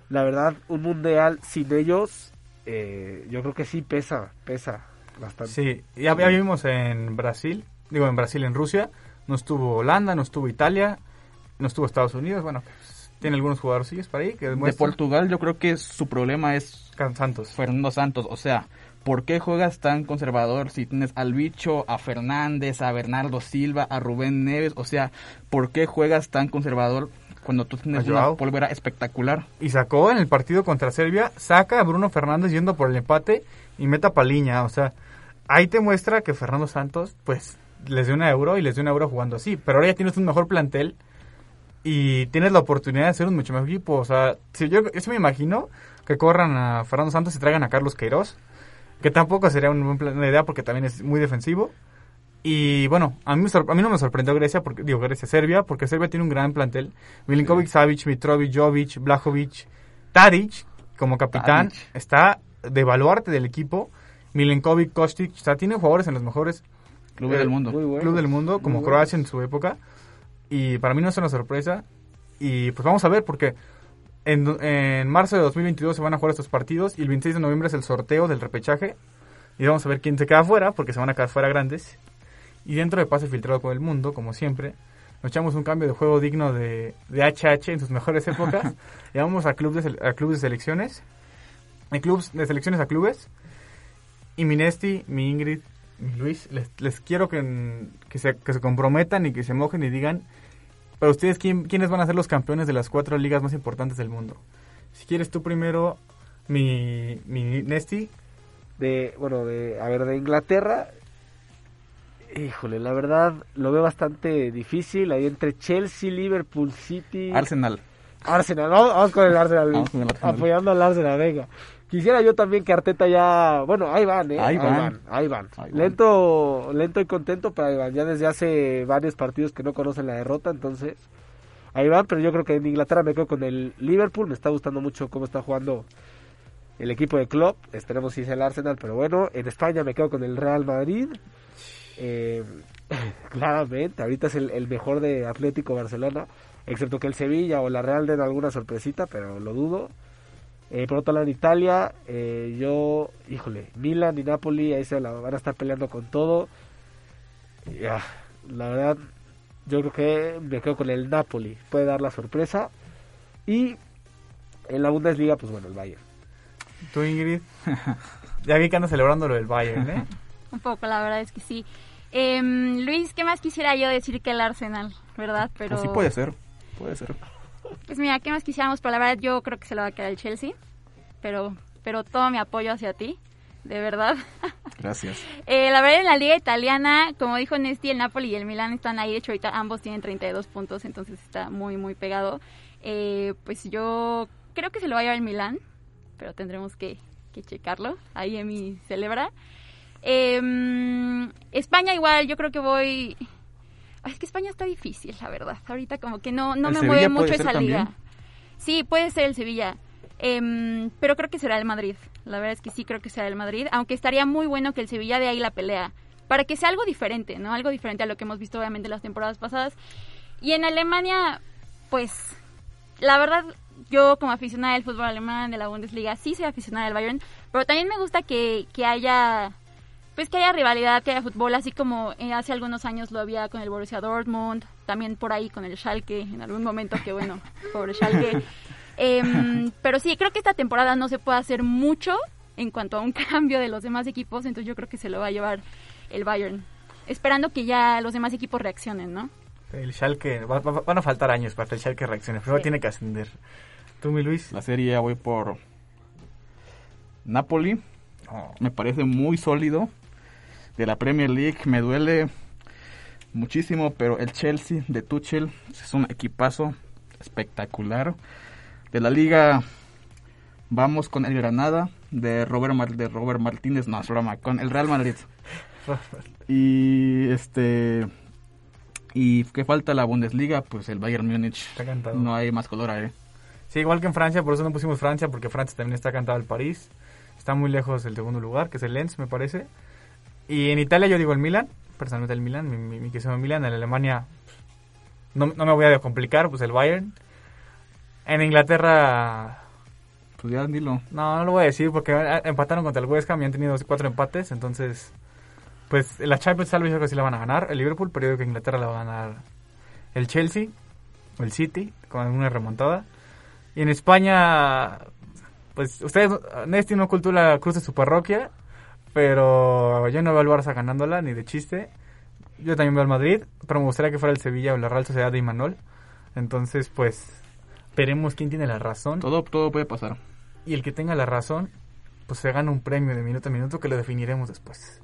La verdad, un mundial sin ellos, eh, yo creo que sí pesa, pesa bastante. Sí, ya, ya vimos en Brasil, digo en Brasil, en Rusia, no estuvo Holanda, no estuvo Italia, no estuvo Estados Unidos, bueno, pues, tiene algunos jugadorcillos para ahí que De. Portugal yo creo que su problema es Santos. Fernando Santos. O sea, ¿por qué juegas tan conservador si tienes al bicho, a Fernández, a Bernardo Silva, a Rubén Neves? O sea, ¿por qué juegas tan conservador cuando tú tienes una pólvora espectacular? Y sacó en el partido contra Serbia, saca a Bruno Fernández yendo por el empate y meta Paliña, o sea, ahí te muestra que Fernando Santos, pues, les dio una euro y les dio una euro jugando así, pero ahora ya tienes un mejor plantel y tienes la oportunidad de hacer un mucho mejor equipo, o sea, si yo, sí me imagino que corran a Fernando Santos y traigan a Carlos Queiroz, que tampoco sería un buen plan- una idea porque también es muy defensivo. Y bueno, a mí, a mí no me sorprendió Grecia, porque, digo Grecia, Serbia, porque Serbia tiene un gran plantel. Milinkovic, Savic, Mitrovic, Jovic, Blajovic, Tadic, como capitán, Tadic. está de baluarte del equipo. Milenkovic, Kostic, o sea, tiene jugadores en los mejores Club eh, del mundo. Muy bueno. club del mundo, como Croacia en su época. Y para mí no es una sorpresa. Y pues vamos a ver, porque en, en marzo de 2022 se van a jugar estos partidos y el 26 de noviembre es el sorteo del repechaje. Y vamos a ver quién se queda fuera, porque se van a quedar fuera grandes. Y dentro de pase filtrado con el mundo, como siempre, nos echamos un cambio de juego digno de, de HH en sus mejores épocas. y vamos a clubes de, a clubes de selecciones. De, clubes, de selecciones a clubes. Y mi Nesti, mi Ingrid, mi Luis, les, les quiero que, que, se, que se comprometan y que se mojen y digan, para ustedes, ¿quién, ¿quiénes van a ser los campeones de las cuatro ligas más importantes del mundo? Si quieres tú primero, mi, mi Nesti, de bueno de a ver de Inglaterra híjole la verdad lo veo bastante difícil ahí entre Chelsea Liverpool City Arsenal. Arsenal vamos, vamos con el Arsenal, Vamos con el Arsenal. apoyando al Arsenal venga quisiera yo también que Arteta ya bueno ahí van eh Ahí van. ahí van Ahí van. lento lento y contento pero ahí van ya desde hace varios partidos que no conocen la derrota entonces ahí van pero yo creo que en Inglaterra me quedo con el Liverpool me está gustando mucho cómo está jugando el equipo de Klopp, esperemos si es el Arsenal, pero bueno, en España me quedo con el Real Madrid. Eh, claramente, ahorita es el, el mejor de Atlético Barcelona, excepto que el Sevilla o la Real den alguna sorpresita, pero lo dudo. Eh, por otro lado, en Italia, eh, yo, híjole, Milan y Napoli ahí se la van a estar peleando con todo. Ya, la verdad, yo creo que me quedo con el Napoli. Puede dar la sorpresa. Y en la Bundesliga, pues bueno, el Bayern. ¿Tú, Ingrid? ya vi que andas celebrando lo del Bayern, ¿eh? Un poco, la verdad es que sí. Em, Luis, ¿qué más quisiera yo decir que el Arsenal, verdad? Pero... Pues sí puede ser, puede ser. Pues mira, ¿qué más quisiéramos? Pero la verdad yo creo que se lo va a quedar el Chelsea. Pero, pero todo mi apoyo hacia ti, de verdad. Gracias. Eh, la verdad en la liga italiana, como dijo Nesti, el Napoli y el Milan están ahí. De hecho, ahorita ambos tienen 32 puntos, entonces está muy, muy pegado. Eh, pues yo creo que se lo va a llevar el Milan, pero tendremos que, que checarlo. Ahí Emi celebra. Eh, España igual, yo creo que voy... Es que España está difícil, la verdad. Ahorita como que no, no ¿El me Sevilla mueve mucho esa liga. también? Sí, puede ser el Sevilla. Em, pero creo que será el Madrid. La verdad es que sí creo que será el Madrid. Aunque estaría muy bueno que el Sevilla de ahí la pelea. Para que sea algo diferente, ¿no? Algo diferente a lo que hemos visto obviamente las temporadas pasadas. Y en Alemania, pues, la verdad, yo como aficionada del fútbol alemán, de la Bundesliga, sí soy aficionada del Bayern. Pero también me gusta que, que haya pues que haya rivalidad, que haya fútbol, así como eh, hace algunos años lo había con el Borussia Dortmund, también por ahí con el Schalke, en algún momento que bueno, pobre Schalke. Em, pero sí, creo que esta temporada no se puede hacer mucho en cuanto a un cambio de los demás equipos, entonces yo creo que se lo va a llevar el Bayern, esperando que ya los demás equipos reaccionen, ¿no? El Schalke, va- va- van a faltar años para que el Schalke reaccione. Sí. tiene que ascender. ¿Tú, mi Luis? La serie ya voy por Napoli. Me parece muy sólido. De la Premier League me duele muchísimo, pero el Chelsea de Tuchel es un equipazo espectacular. De la liga vamos con el Granada de Robert, Mar- de Robert Martínez, no, es broma, con el Real Madrid. Y este y qué falta la Bundesliga, pues el Bayern Múnich. Está cantado. No hay más color ahí. Sí, igual que en Francia, por eso no pusimos Francia, porque Francia también está cantado el París. Está muy lejos del segundo lugar, que es el Lens, me parece. Y en Italia yo digo el Milan, personalmente el Milan, mi, mi, mi Milan. En Alemania no, no me voy a complicar, pues el Bayern. En Inglaterra, Pues ya dilo. no, no lo voy a decir porque empataron contra el West Ham y han tenido cuatro empates, entonces, pues la Champions tal vez yo creo que sí la van a ganar. El Liverpool, pero yo creo que Inglaterra la va a ganar el Chelsea o el City con una remontada. Y en España, pues ustedes, Nesti no ocultó la cruz de su parroquia, pero yo no veo al Barça ganándola ni de chiste. Yo también veo al Madrid, pero me gustaría que fuera el Sevilla o la Real Sociedad de Imanol. Entonces, pues, veremos quién tiene la razón. Todo, todo puede pasar. Y el que tenga la razón, pues se gana un premio de minuto a minuto que lo definiremos después.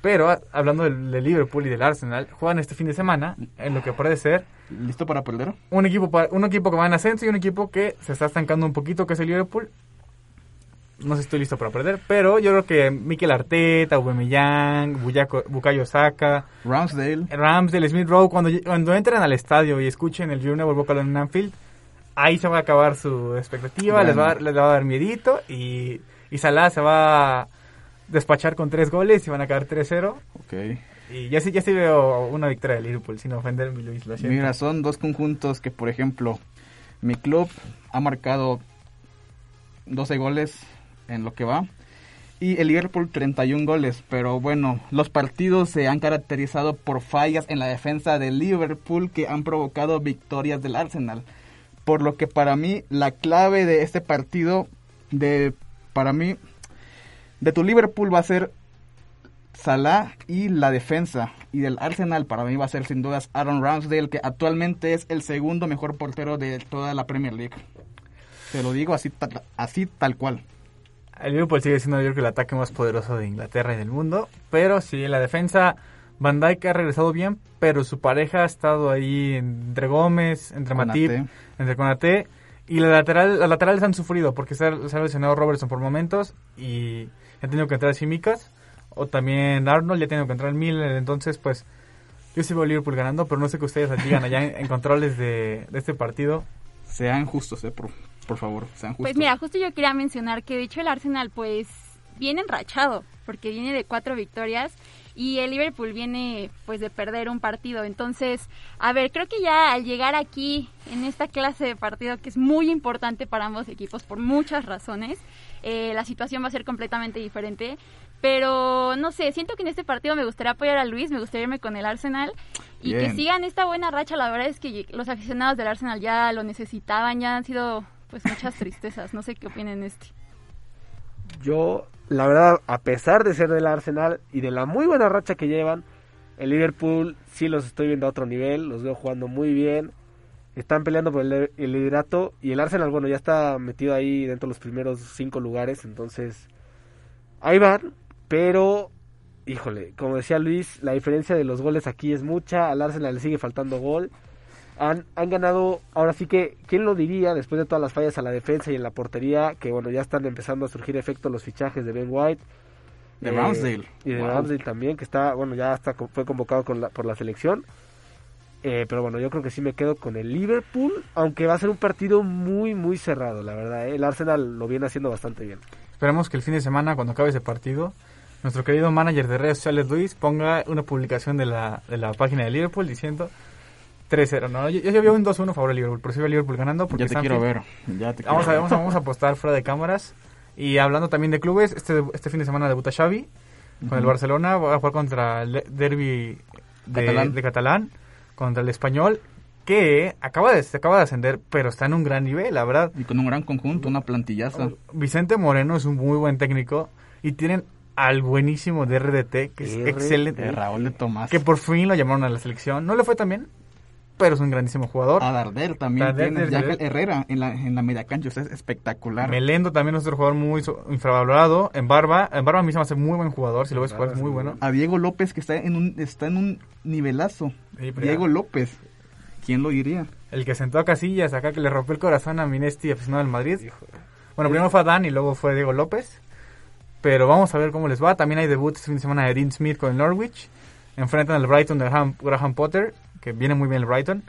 Pero a- hablando del, del Liverpool y del Arsenal, juegan este fin de semana en lo que puede ser ¿Listo para perder? un equipo pa- un equipo que va en ascenso y un equipo que se está estancando un poquito, que es el Liverpool. No sé si estoy listo para perder, pero yo creo que Mikel Arteta, Aubameyang, Bukayo Saka, Ramsdale. Ramsdale, Smith Rowe, cuando, cuando entren al estadio y escuchen el Walk Alone in Anfield, ahí se va a acabar su expectativa, Bueno. les, va a, dar- les va a dar miedito y, y Salah se va a despachar con tres goles y van a quedar 3-0. Ok. Y ya sí, ya sí veo una victoria de Liverpool, sin ofenderme, Luis, lo. Mira, son dos conjuntos que, por ejemplo, mi club ha marcado 12 goles en lo que va. Y el Liverpool 31 goles. Pero bueno, los partidos se han caracterizado por fallas en la defensa del Liverpool que han provocado victorias del Arsenal. Por lo que para mí la clave de este partido, de para mí, de tu Liverpool va a ser Salah y la defensa. Y del Arsenal para mí va a ser sin dudas Aaron Ramsdale, que actualmente es el segundo mejor portero de toda la Premier League. Te lo digo así, así tal cual. El Liverpool sigue siendo yo creo que el ataque más poderoso de Inglaterra y del mundo. Pero sí, en la defensa, Van Dijk ha regresado bien, pero su pareja ha estado ahí entre Gómez, entre Matip, entre Conate. Y la lateral, las laterales han sufrido porque se ha, se ha lesionado Robertson por momentos y ha tenido que entrar Simicas. O también Arnold ya ha tenido que entrar Miller. Entonces, pues, yo sí veo a Liverpool ganando, pero no sé que ustedes digan allá en, en controles de, de este partido. Sean justos, eh, por, por favor, sean justos. Pues mira, justo yo quería mencionar que de hecho el Arsenal pues viene enrachado, porque viene de cuatro victorias y el Liverpool viene pues de perder un partido. Entonces, a ver, creo que ya al llegar aquí en esta clase de partido que es muy importante para ambos equipos por muchas razones, eh, la situación va a ser completamente diferente. Pero no sé, siento que en este partido me gustaría apoyar a Luis, me gustaría irme con el Arsenal Y que sigan esta buena racha, la verdad es que los aficionados del Arsenal ya lo necesitaban, ya han sido pues muchas tristezas. No sé qué opinen este. Yo, la verdad, a pesar de ser del Arsenal y de la muy buena racha que llevan, el Liverpool sí los estoy viendo a otro nivel, los veo jugando muy bien. Están peleando por el, el liderato y el Arsenal, bueno, ya está metido ahí dentro de los primeros cinco lugares, entonces ahí van, pero híjole, como decía Luis, la diferencia de los goles aquí es mucha, al Arsenal le sigue faltando gol. Han, han ganado, ahora sí que, ¿quién lo diría después de todas las fallas a la defensa y en la portería? Que bueno, ya están empezando a surgir efectos los fichajes de Ben White. De eh, Ramsdale. Y de Wow. Ramsdale también, que está, bueno, ya hasta fue convocado con la- por la selección. Eh, pero bueno, yo creo que sí me quedo con el Liverpool, aunque va a ser un partido muy, muy cerrado, la verdad. ¿eh? El Arsenal lo viene haciendo bastante bien. Esperemos que el fin de semana, cuando acabe ese partido, nuestro querido manager de redes sociales, Luis, ponga una publicación de la, de la página de Liverpool diciendo 3-0. No, yo, yo veo un 2-1 a favor de Liverpool, pero sí veo a Liverpool ganando. Porque Ya te quiero ver. Ya te Vamos a, quiero vamos, a, vamos a apostar fuera de cámaras. Y hablando también de clubes, este, este fin de semana debuta Xavi con el. Barcelona. Va a jugar contra el Derby de Catalán. de Catalán, contra el Español, que acaba de, se acaba de ascender, pero está en un gran nivel, la verdad. Y con un gran conjunto, una plantillaza. Vicente Moreno es un muy buen técnico y tienen al buenísimo de RDT, que es R- excelente. de Raúl de Tomás. Que por fin lo llamaron a la selección. No le fue tan bien, pero es un grandísimo jugador. A Darder también Darder, tienes. Darder. Herrera en la, en la media cancha. o sea, es espectacular. Melendo también es otro jugador muy infravalorado. En Barba, en Barba a mí se me hace muy buen jugador. Si lo ves jugar es muy bueno. A Diego López que está en un, está en un nivelazo. Sí, Diego ya. López. ¿Quién lo diría? El que sentó a Casillas acá, que le rompió el corazón a Minesti, aficionado del Madrid. Bueno, primero fue Dan y luego fue Diego López. Pero vamos a ver cómo les va. También hay debut este fin de semana de Dean Smith con el Norwich. Enfrentan al Brighton de Graham, Graham Potter, que viene muy bien el Brighton.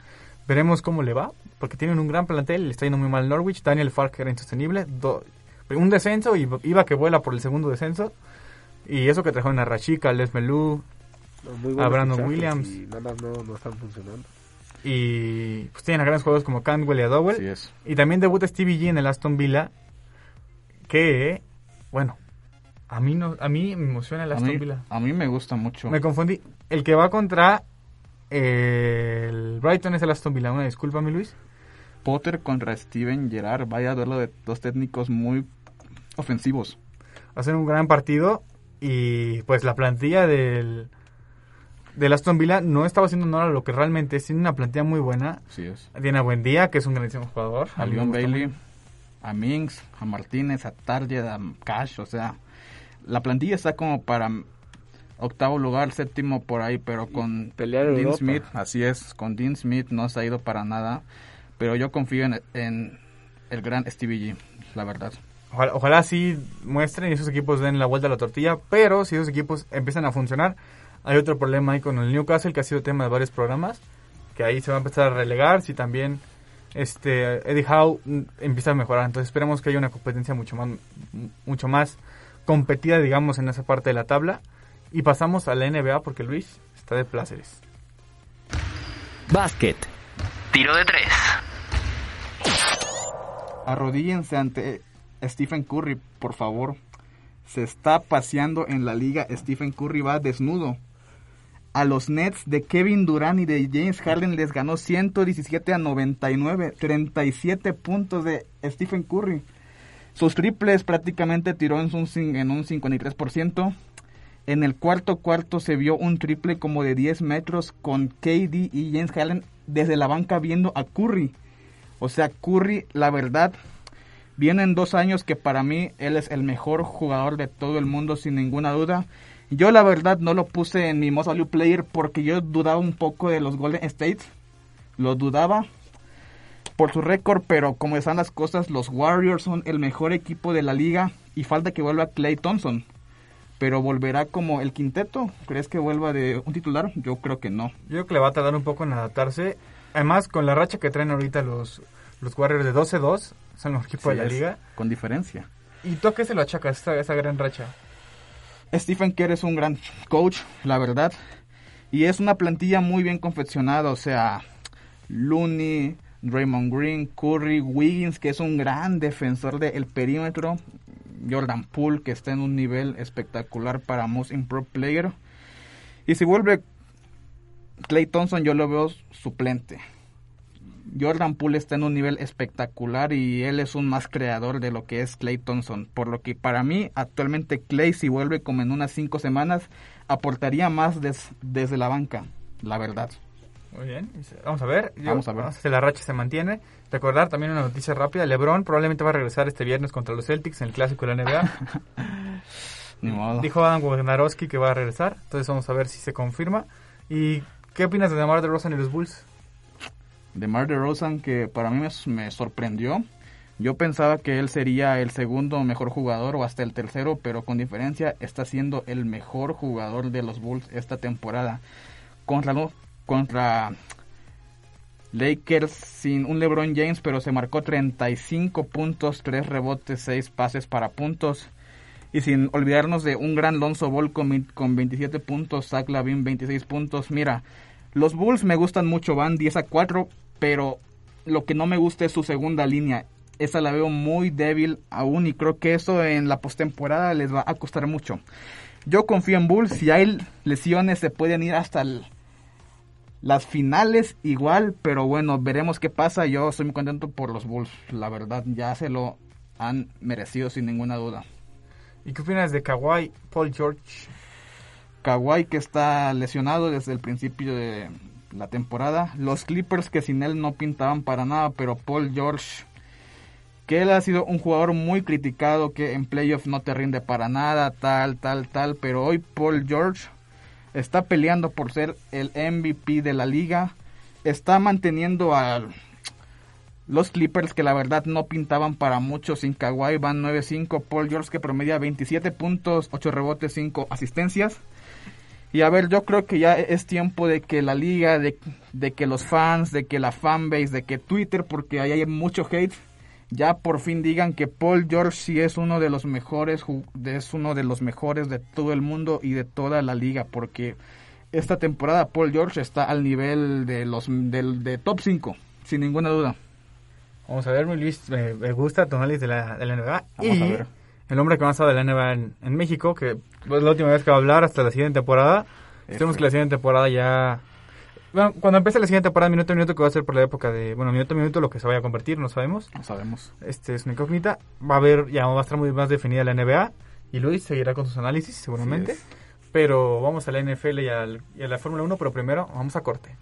Veremos cómo le va, porque tienen un gran plantel. Le está yendo muy mal el Norwich. Daniel Fark era insostenible. Do- un descenso y iba que vuela por el segundo descenso. Y eso que trajeron a Rachika, Les Melú, a Brandon Williams. Y nada más no, no están funcionando. Y pues tienen a grandes jugadores como Cantwell y a Dowell. Es. Y también debuta Stevie G en el Aston Villa. Que, bueno, a mí no, a mí me emociona el A Aston mí, Villa. a mí me gusta mucho. Me confundí. El que va contra el Brighton es el Aston Villa. Una disculpa, mi Luis. Potter contra Steven Gerrard. Vaya duelo de dos técnicos muy ofensivos. A ser un gran partido. Y pues la plantilla del, del Aston Villa no estaba haciendo honor a lo que realmente es. Tiene una plantilla muy buena. Así es. Tiene a Buendía, que es un grandísimo jugador. A me Leon Bailey, mucho. a Minks, a Martínez, a Target, a Cash. O sea, la plantilla está como para octavo lugar, séptimo por ahí, pero con Pelear Dean Europa. Smith, así es, con Dean Smith no se ha ido para nada. Pero yo confío en, en el gran Stevie G, la verdad. Ojalá, ojalá sí muestren y esos equipos den la vuelta a la tortilla, pero si esos equipos empiezan a funcionar, hay otro problema ahí con el Newcastle que ha sido tema de varios programas, que ahí se va a empezar a relegar si también este Eddie Howe empieza a mejorar. Entonces esperemos que haya una competencia mucho más mucho más competida, digamos, en esa parte de la tabla. Y pasamos a la NBA porque Luis está de pláceres. Básquet. Tiro de tres. Arrodíllense ante Stephen Curry, por favor. Se está paseando en la liga. Stephen Curry va desnudo. A los Nets de Kevin Durant y de James Harden les ganó 117 a 99. 37 puntos de Stephen Curry. Sus triples prácticamente tiró en un, en un 53%. En el cuarto cuarto se vio un triple como de 10 metros con KD y James Harden desde la banca viendo a Curry. O sea, Curry, la verdad, vienen dos años que para mí él es el mejor jugador de todo el mundo sin ninguna duda. Yo la verdad no lo puse en mi most value player porque yo dudaba un poco de los Golden State. Lo dudaba por su récord, pero como están las cosas, los Warriors son el mejor equipo de la liga y falta que vuelva Clay Thompson. Pero volverá como el quinteto. ¿Crees que vuelva de un titular? Yo creo que no. Yo creo que le va a tardar un poco en adaptarse. Además, con la racha que traen ahorita los, los Warriors de 12-2, son los equipos de la liga. Con diferencia. ¿Y tú a qué se lo achacas esa, esa gran racha? Stephen Kerr es un gran coach, la verdad. Y es una plantilla muy bien confeccionada. O sea, Looney, Draymond Green, Curry, Wiggins, que es un gran defensor del perímetro. Jordan Poole, que está en un nivel espectacular para Most Improved Player. Y se vuelve Clay Thompson yo lo veo suplente. Jordan Poole está en un nivel espectacular y él es un más creador de lo que es Clay Thompson. Por lo que para mí, actualmente Clay, si vuelve como en unas cinco semanas, aportaría más des- desde la banca, la verdad. Muy bien, vamos a ver. Yo- Vamos a ver. Si la racha se mantiene. Recordar también una noticia rápida. LeBron probablemente va a regresar este viernes contra los Celtics en el clásico de la NBA. Ni modo. Dijo Adam Wojnarowski que va a regresar. Entonces vamos a ver si se confirma. ¿Y qué opinas de DeMar DeRozan y los Bulls? de Mar DeRozan que para mí me, sorprendió. Yo pensaba que él sería el segundo mejor jugador o hasta el tercero, pero con diferencia está siendo el mejor jugador de los Bulls esta temporada. Lo- contra Lakers sin un LeBron James, pero se marcó 35 puntos, 3 rebotes, 6 pases para puntos. Y sin olvidarnos de un gran Lonzo Ball con, vein- con 27 puntos, Zach Lavin 26 puntos. Mira, los Bulls me gustan mucho, van 10 a 4, pero lo que no me gusta es su segunda línea. Esa la veo muy débil aún y creo que eso en la postemporada les va a costar mucho. Yo confío en Bulls, si hay lesiones se pueden ir hasta el- las finales igual, pero bueno, veremos qué pasa. Yo estoy muy contento por los Bulls, la verdad, ya se lo han merecido sin ninguna duda. ¿Y qué opinas de Kawhi, Paul George? Kawhi que está lesionado desde el principio de la temporada. Los Clippers que sin él no pintaban para nada, pero Paul George, que él ha sido un jugador muy criticado, que en playoff no te rinde para nada, tal, tal, tal, pero hoy Paul George está peleando por ser el MVP de la liga, está manteniendo a los Clippers que la verdad no pintaban para mucho sin Kawhi, van 9-5, Paul George que promedia 27 puntos, 8 rebotes, 5 asistencias. Y a ver, yo creo que ya es tiempo de que la liga, de, de que los fans, de que la fanbase, de que Twitter, porque ahí hay mucho hate, ya por fin digan que Paul George sí es uno de los mejores, es uno de los mejores de todo el mundo y de toda la liga, porque esta temporada Paul George está al nivel de los del de top 5, sin ninguna duda. Vamos a ver, mi Luis, me, me gusta tu análisis de la, de la NBA. Vamos y a ver. el hombre que sabe de la NBA en, en México, que es la última vez que va a hablar hasta la siguiente temporada. Esperemos que la siguiente temporada ya... Bueno, cuando empiece la siguiente temporada, minuto a minuto, que va a ser por la época de... Bueno, minuto a minuto, lo que se vaya a convertir, no sabemos. No sabemos. Este es una incógnita. Va a haber, ya va a estar muy más definida la NBA. Y Luis seguirá con sus análisis, seguramente. Pero vamos a la NFL y, al- y a la Fórmula 1, pero primero vamos a corte.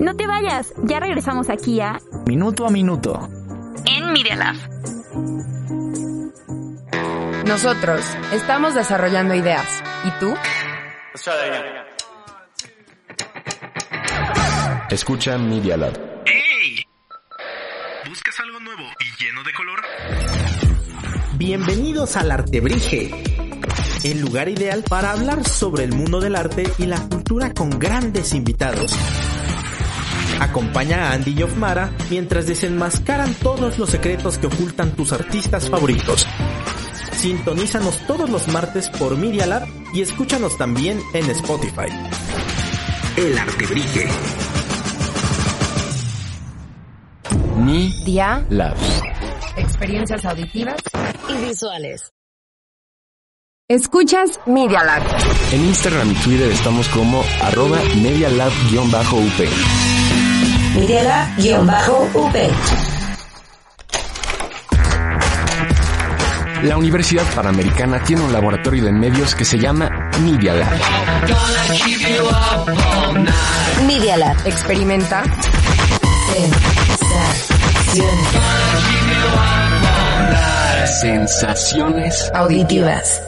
No te vayas, ya regresamos aquí a Minuto a minuto. En Media Lab. Nosotros estamos desarrollando ideas. ¿Y tú? Escucha Media Lab. ¡Ey! ¿Buscas algo nuevo y lleno de color? Bienvenidos al Artebrige, el lugar ideal para hablar sobre el mundo del arte y la cultura con grandes invitados. Acompaña a Andy y Ofmara mientras desenmascaran todos los secretos que ocultan tus artistas favoritos. Sintonízanos todos los martes por Media Lab y escúchanos también en Spotify. El Artebrige. Media Día, Lab. experiencias auditivas. Y visuales. Escuchas Media Lab. En Instagram y Twitter estamos como arroba medialab-up. Miriela-UP. La Universidad Panamericana tiene un laboratorio de medios que se llama Media Lab. Media Lab. Experimenta. Sensaciones Auditivas.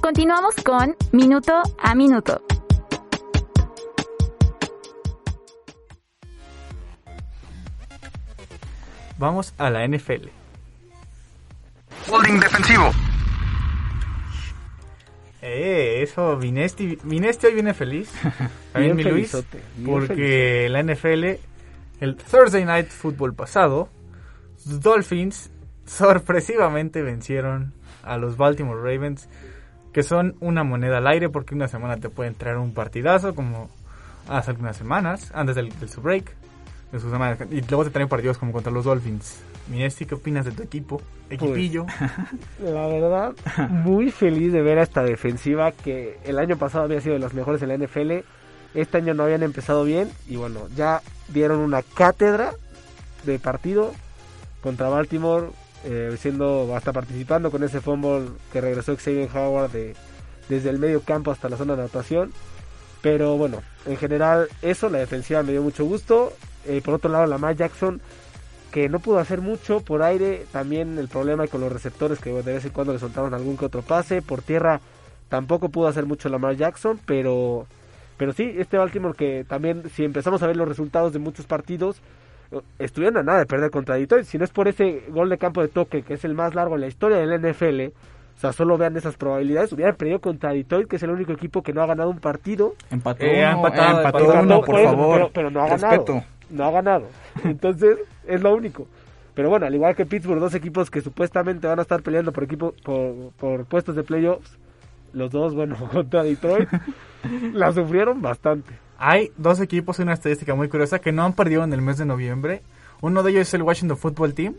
Continuamos con Minuto a Minuto. Vamos a la NFL. Holding defensivo. Eh, eso, Vinesti, Vinesti hoy viene feliz. También mi Luis. felizote, Porque la NFL, el Thursday Night Football pasado, los Dolphins sorpresivamente vencieron a los Baltimore Ravens, que son una moneda al aire porque una semana te puede entrar un partidazo como hace algunas semanas, antes del, del su break. De. Y luego te traen partidos como contra los Dolphins. Minesti, ¿qué opinas de tu equipo? Equipillo. La verdad, muy feliz de ver a esta defensiva que el año pasado había sido de las mejores en la NFL. Este año no habían empezado bien y bueno, ya dieron una cátedra de partido contra Baltimore, eh, siendo hasta participando con ese fumble que regresó Xavier Howard de, desde el medio campo hasta la zona de anotación. Pero bueno, en general eso, la defensiva me dio mucho gusto. Eh, por otro lado, Lamar Jackson, que no pudo hacer mucho por aire, también el problema con los receptores que de vez en cuando le soltaron algún que otro pase. Por tierra tampoco pudo hacer mucho Lamar Jackson, pero, pero sí, este Baltimore que también, si empezamos a ver los resultados de muchos partidos, eh, estuvieron a nada de perder contra Detroit. Si no es por ese gol de campo de toque, que es el más largo en la historia del NFL, o sea, solo vean esas probabilidades. Hubieran perdido contra Detroit, que es el único equipo que no ha ganado un partido. Empató Eh, uno, empatado, eh, empató empatado. uno, por Pero- favor. Pero, pero no ha Respeto. ganado. No ha ganado. Entonces, es lo único. Pero bueno, al igual que Pittsburgh, dos equipos que supuestamente van a estar peleando por equipo por, por puestos de playoffs. Los dos, bueno, contra Detroit, la sufrieron bastante. Hay dos equipos y una estadística muy curiosa que no han perdido en el mes de noviembre. Uno de ellos es el Washington Football Team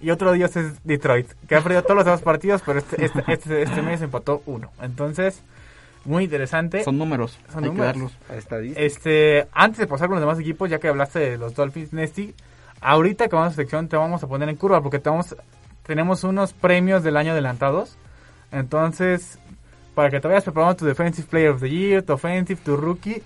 y otro de ellos es Detroit, que ha perdido todos los demás partidos, pero este, este, este, este mes empató uno. Entonces, muy interesante. Son números, Son hay que números. darlos. Estadística. Este, antes de pasar con los demás equipos, ya que hablaste de los Dolphins, Nesty, ahorita que vamos a sección te vamos a poner en curva porque te vamos- tenemos unos premios del año adelantados. Entonces, para que te vayas preparando tu Defensive Player of the Year, tu Offensive, tu Rookie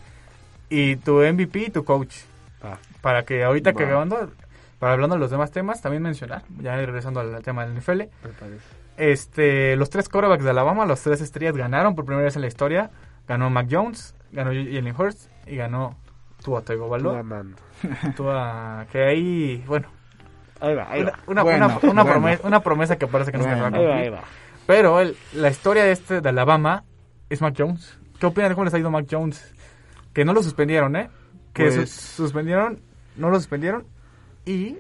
y tu MVP y tu Coach. Ah. Para que ahorita que Va. acabando, para hablando de los demás temas, también mencionar, ya regresando al, al tema del NFL, me parece. Este, los tres quarterbacks de Alabama, los tres estrellas ganaron por primera vez en la historia. Ganó Mac Jones, ganó Jalen Hurts y ganó Tua Tagovailoa. Tua, que ahí, bueno, Ahí va, ahí una, va. una, Bueno, una- una bueno. promesa, una promesa que parece que no se va a Bueno. Ahí va, cumplir. ahí. Pero el- la historia de este de Alabama es Mac Jones. ¿Qué opinan de cómo les ha ido Mac Jones? Que no lo suspendieron, ¿eh? Que Pues- su- suspendieron, no lo suspendieron y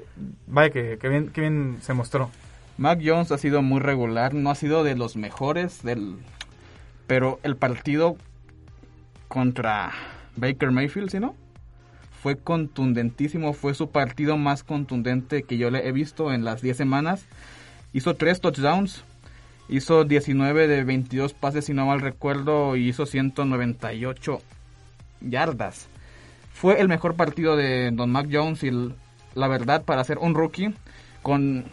vaya que, que bien, que bien se mostró. Mac Jones ha sido muy regular, no ha sido de los mejores del pero el partido contra Baker Mayfield, ¿sí no? Fue contundentísimo, fue su partido más contundente que yo le he visto en las 10 semanas. Hizo 3 touchdowns, hizo 19 de 22 pases si no mal recuerdo y hizo 198 yardas. Fue el mejor partido de Don Mac Jones y la verdad para ser un rookie con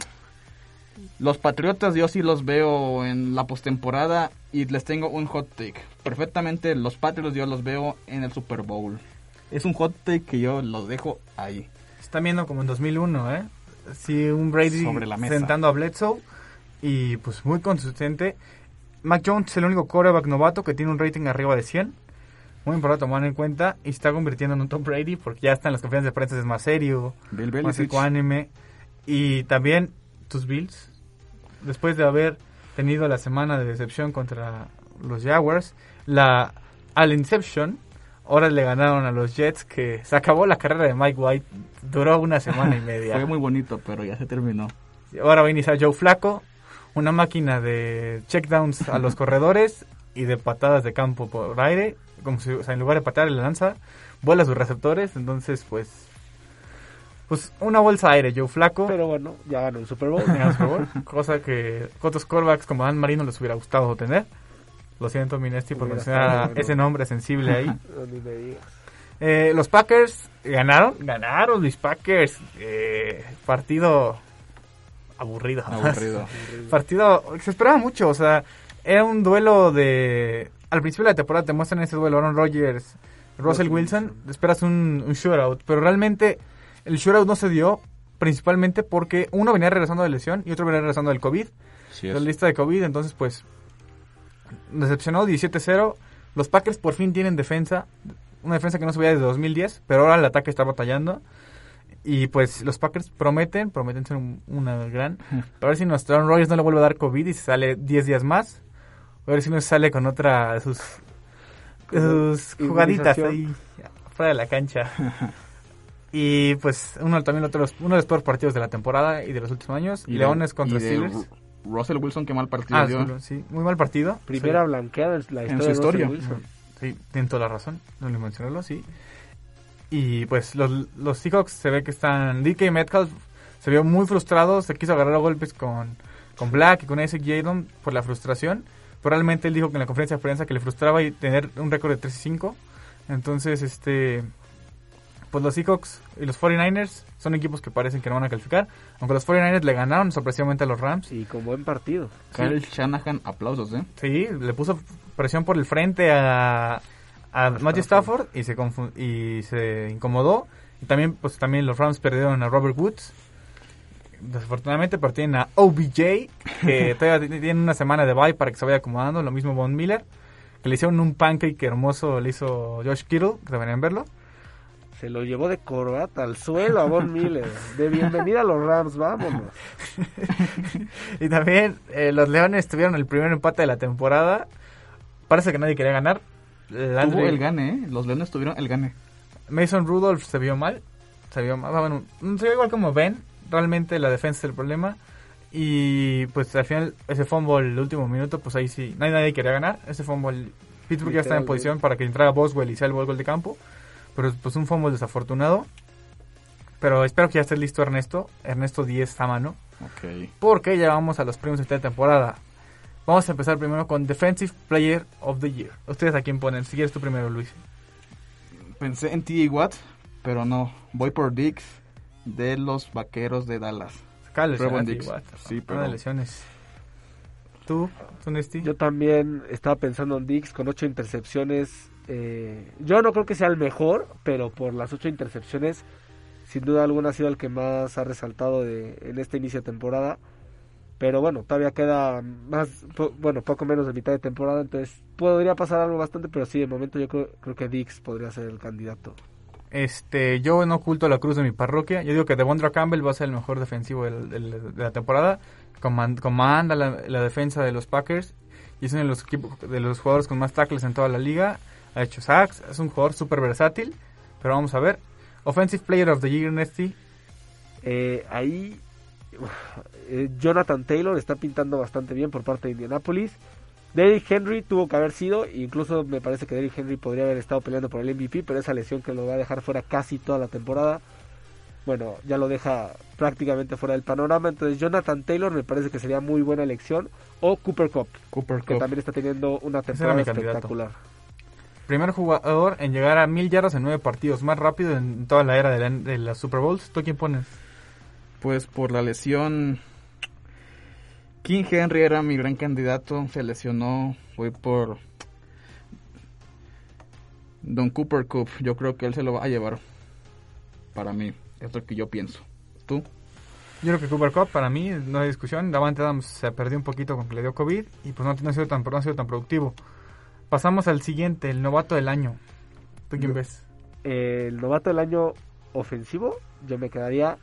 los Patriotas yo sí los veo en la postemporada y les tengo un hot take. Perfectamente los Patriots yo los veo en el Super Bowl. Es un hot take que yo los dejo ahí. Están viendo como en 2001, ¿eh? Sí, un Brady Sobre la mesa. sentando a Bledsoe y pues muy consistente. Mac Jones es el único quarterback novato que tiene un rating arriba de 100. Muy importante tomar en cuenta y se está convirtiendo en un Tom Brady porque ya están las confianzas de prensa es más serio, Bill más ecuánime y también tus Bills después de haber tenido la semana de decepción contra los Jaguars, la al Inception ahora le ganaron a los Jets que se acabó la carrera de Mike White, duró una semana y media. Fue muy bonito, pero ya se terminó. Ahora va a iniciar Joe Flaco, una máquina de checkdowns a los corredores y de patadas de campo por aire, como si, o sea, en lugar de patear la lanza, vuela a sus receptores, entonces pues pues una bolsa de aire Joe Flaco. Pero bueno, ya ganó el Super Bowl. Venga, por favor. Cosa que otros callbacks como Dan Marino les hubiera gustado tener. Lo siento, Minesti, por mencionar bueno. ese nombre sensible ahí. No, ni me digas. Eh, los Packers ganaron, ganaron mis Packers. Eh, partido aburrido. Aburrido. partido que se esperaba mucho, o sea, era un duelo de... Al principio de la temporada te muestran ese duelo Aaron Rodgers, Russell Wilson, esperas un, un shootout, pero realmente el shootout no se dio principalmente porque uno venía regresando de lesión y otro venía regresando del COVID, Sí de la lista de COVID, entonces pues decepcionó 17-0. Los Packers por fin tienen defensa, una defensa que no se veía desde 2010, pero ahora el ataque está batallando. Y pues los Packers prometen, prometen ser un- una gran. A ver si nuestro Aaron Rodgers no le vuelve a dar COVID y se sale 10 días más. A ver si no sale con otra de sus, sus jugaditas ahí fuera de la cancha. Y pues uno también otro, de los- uno de los peores partidos de la temporada y de los últimos años. Y de- Leones contra y de Steelers. Ru- Russell Wilson, qué mal partido Ah, dio. sí, muy mal partido. Primera blanqueada en la En historia su de historia. Russell Wilson. Sí, tienen toda la razón, no le mencionarlo, sí. Y pues los, los Seahawks se ve que están... DK Metcalf se vio muy frustrado, se quiso agarrar a golpes con, con Black y con Isaac Jadon por la frustración. Pero realmente él dijo que en la conferencia de prensa que le frustraba y tener un récord de 3 y 5. Entonces, este pues los Seahawks y los 49ers son equipos que parecen que no van a calificar. Aunque los 49ers le ganaron sorpresivamente a los Rams. Y con buen partido. Kyle Shanahan, aplausos, ¿eh? Sí, le puso presión por el frente a, a Matthew Stafford y se, y se incomodó. Y también, pues también los Rams perdieron a Robert Woods. Desafortunadamente, pero tienen a OBJ, que todavía tiene una semana de bye para que se vaya acomodando. Lo mismo Von Miller, que le hicieron un pancake hermoso, le hizo Josh Kittle, que deberían verlo. Se lo llevó de corbata al suelo a Von Miller. De bienvenida a los Rams, vámonos. y también eh, los Leones tuvieron el primer empate de la temporada. Parece que nadie quería ganar. Tuvo el gane, ¿eh? Los Leones tuvieron el gane. Mason Rudolph se vio mal. Se vio mal. Bueno, se vio igual como Ben. Realmente la defensa es el problema. Y pues al final ese fumble el último minuto, pues ahí sí, nadie, nadie quería ganar. Ese fumble, Pittsburgh ya está en posición para que entrara Boswell y sea el gol de campo. Pero pues un fumble desafortunado. Pero espero que ya esté listo Ernesto. Ernesto 10 a mano. Ok. Porque ya vamos a los premios de esta temporada. Vamos a empezar primero con Defensive Player of the Year. ¿Ustedes a quién ponen? Si quieres tú primero, Luis. Pensé en T.J. Watt, pero no. Voy por Dix de los Vaqueros de Dallas. Diggs. igual. Sí, Una pero... de lesiones. ¿Tú, Tunesti? Yo también estaba pensando en Dix con ocho intercepciones. Eh, yo no creo que sea el mejor, pero por las ocho intercepciones, sin duda alguna ha sido el que más ha resaltado de, en este inicio de temporada. Pero bueno, todavía queda más, po- bueno, poco menos de mitad de temporada, entonces podría pasar algo bastante, pero sí, de momento yo creo, que Dix podría ser el candidato. Este, yo no oculto la cruz de mi parroquia. Yo digo que Devondra Campbell va a ser el mejor defensivo de la temporada. Coman- comanda la, la defensa de los Packers. Y es uno de los equipos, de los jugadores con más tackles en toda la liga. Ha hecho sacks. Es un jugador súper versátil. Pero vamos a ver. Offensive Player of the Year, Nesty. Eh, ahí eh, Jonathan Taylor está pintando bastante bien por parte de Indianapolis. Derrick Henry tuvo que haber sido, incluso me parece que Derrick Henry podría haber estado peleando por el MVP, pero esa lesión que lo va a dejar fuera casi toda la temporada, bueno, ya lo deja prácticamente fuera del panorama. Entonces Jonathan Taylor me parece que sería muy buena elección. O Cooper Cup, Cooper que Cup. también está teniendo una temporada candidato. Primer jugador en llegar a mil yardas en nueve partidos. Más rápido en toda la era de la, de la Super Bowls. ¿Tú quién pones? Pues por la lesión... King Henry era mi gran candidato. Se lesionó. Voy por... Don Cooper Cup. Yo creo que él se lo va a llevar. Para mí. Es lo que yo pienso. ¿Tú? Yo creo que Cooper Cup, para mí, no hay discusión. Davante Adams se perdió un poquito con que le dio COVID y pues no, no ha, sido tan, no ha sido tan productivo. Pasamos al siguiente, el novato del año. ¿Tú quién ves? el novato del año ofensivo, yo me quedaría.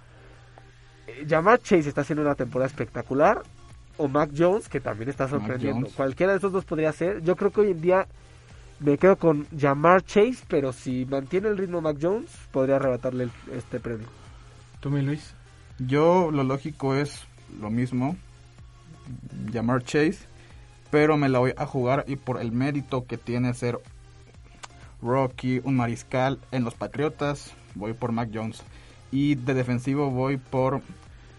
eh, Jamar Chase está haciendo una temporada espectacular. O Mac Jones, que también está sorprendiendo. Cualquiera de esos dos podría ser. Yo creo que hoy en día me quedo con Jamar Chase, pero si mantiene el ritmo Mac Jones, podría arrebatarle el- este premio. ¿Tú, mi Luis? Yo lo lógico es lo mismo. Llamar Chase. Pero me la voy a jugar y por el mérito que tiene ser Rocky, un mariscal en los Patriotas, voy por Mac Jones. Y de defensivo voy por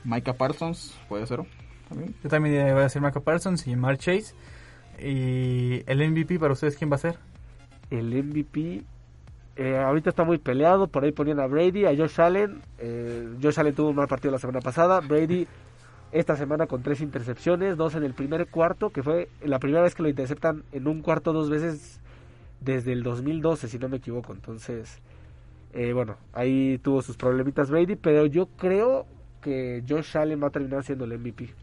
Micah Parsons, puede ser. ¿También? Yo también voy a decir Michael Parsons y Mark Chase. Y el MVP para ustedes, ¿quién va a ser? El MVP. eh, ahorita está muy peleado. Por ahí ponían a Brady, a Josh Allen. eh, Josh Allen tuvo un mal partido la semana pasada. Brady esta semana con tres intercepciones, dos en el primer cuarto, que fue la primera vez que lo interceptan en un cuarto dos veces desde el 2012, si no me equivoco. Entonces, eh, bueno, ahí tuvo sus problemitas Brady, pero yo creo que Josh Allen va a terminar siendo el MVP.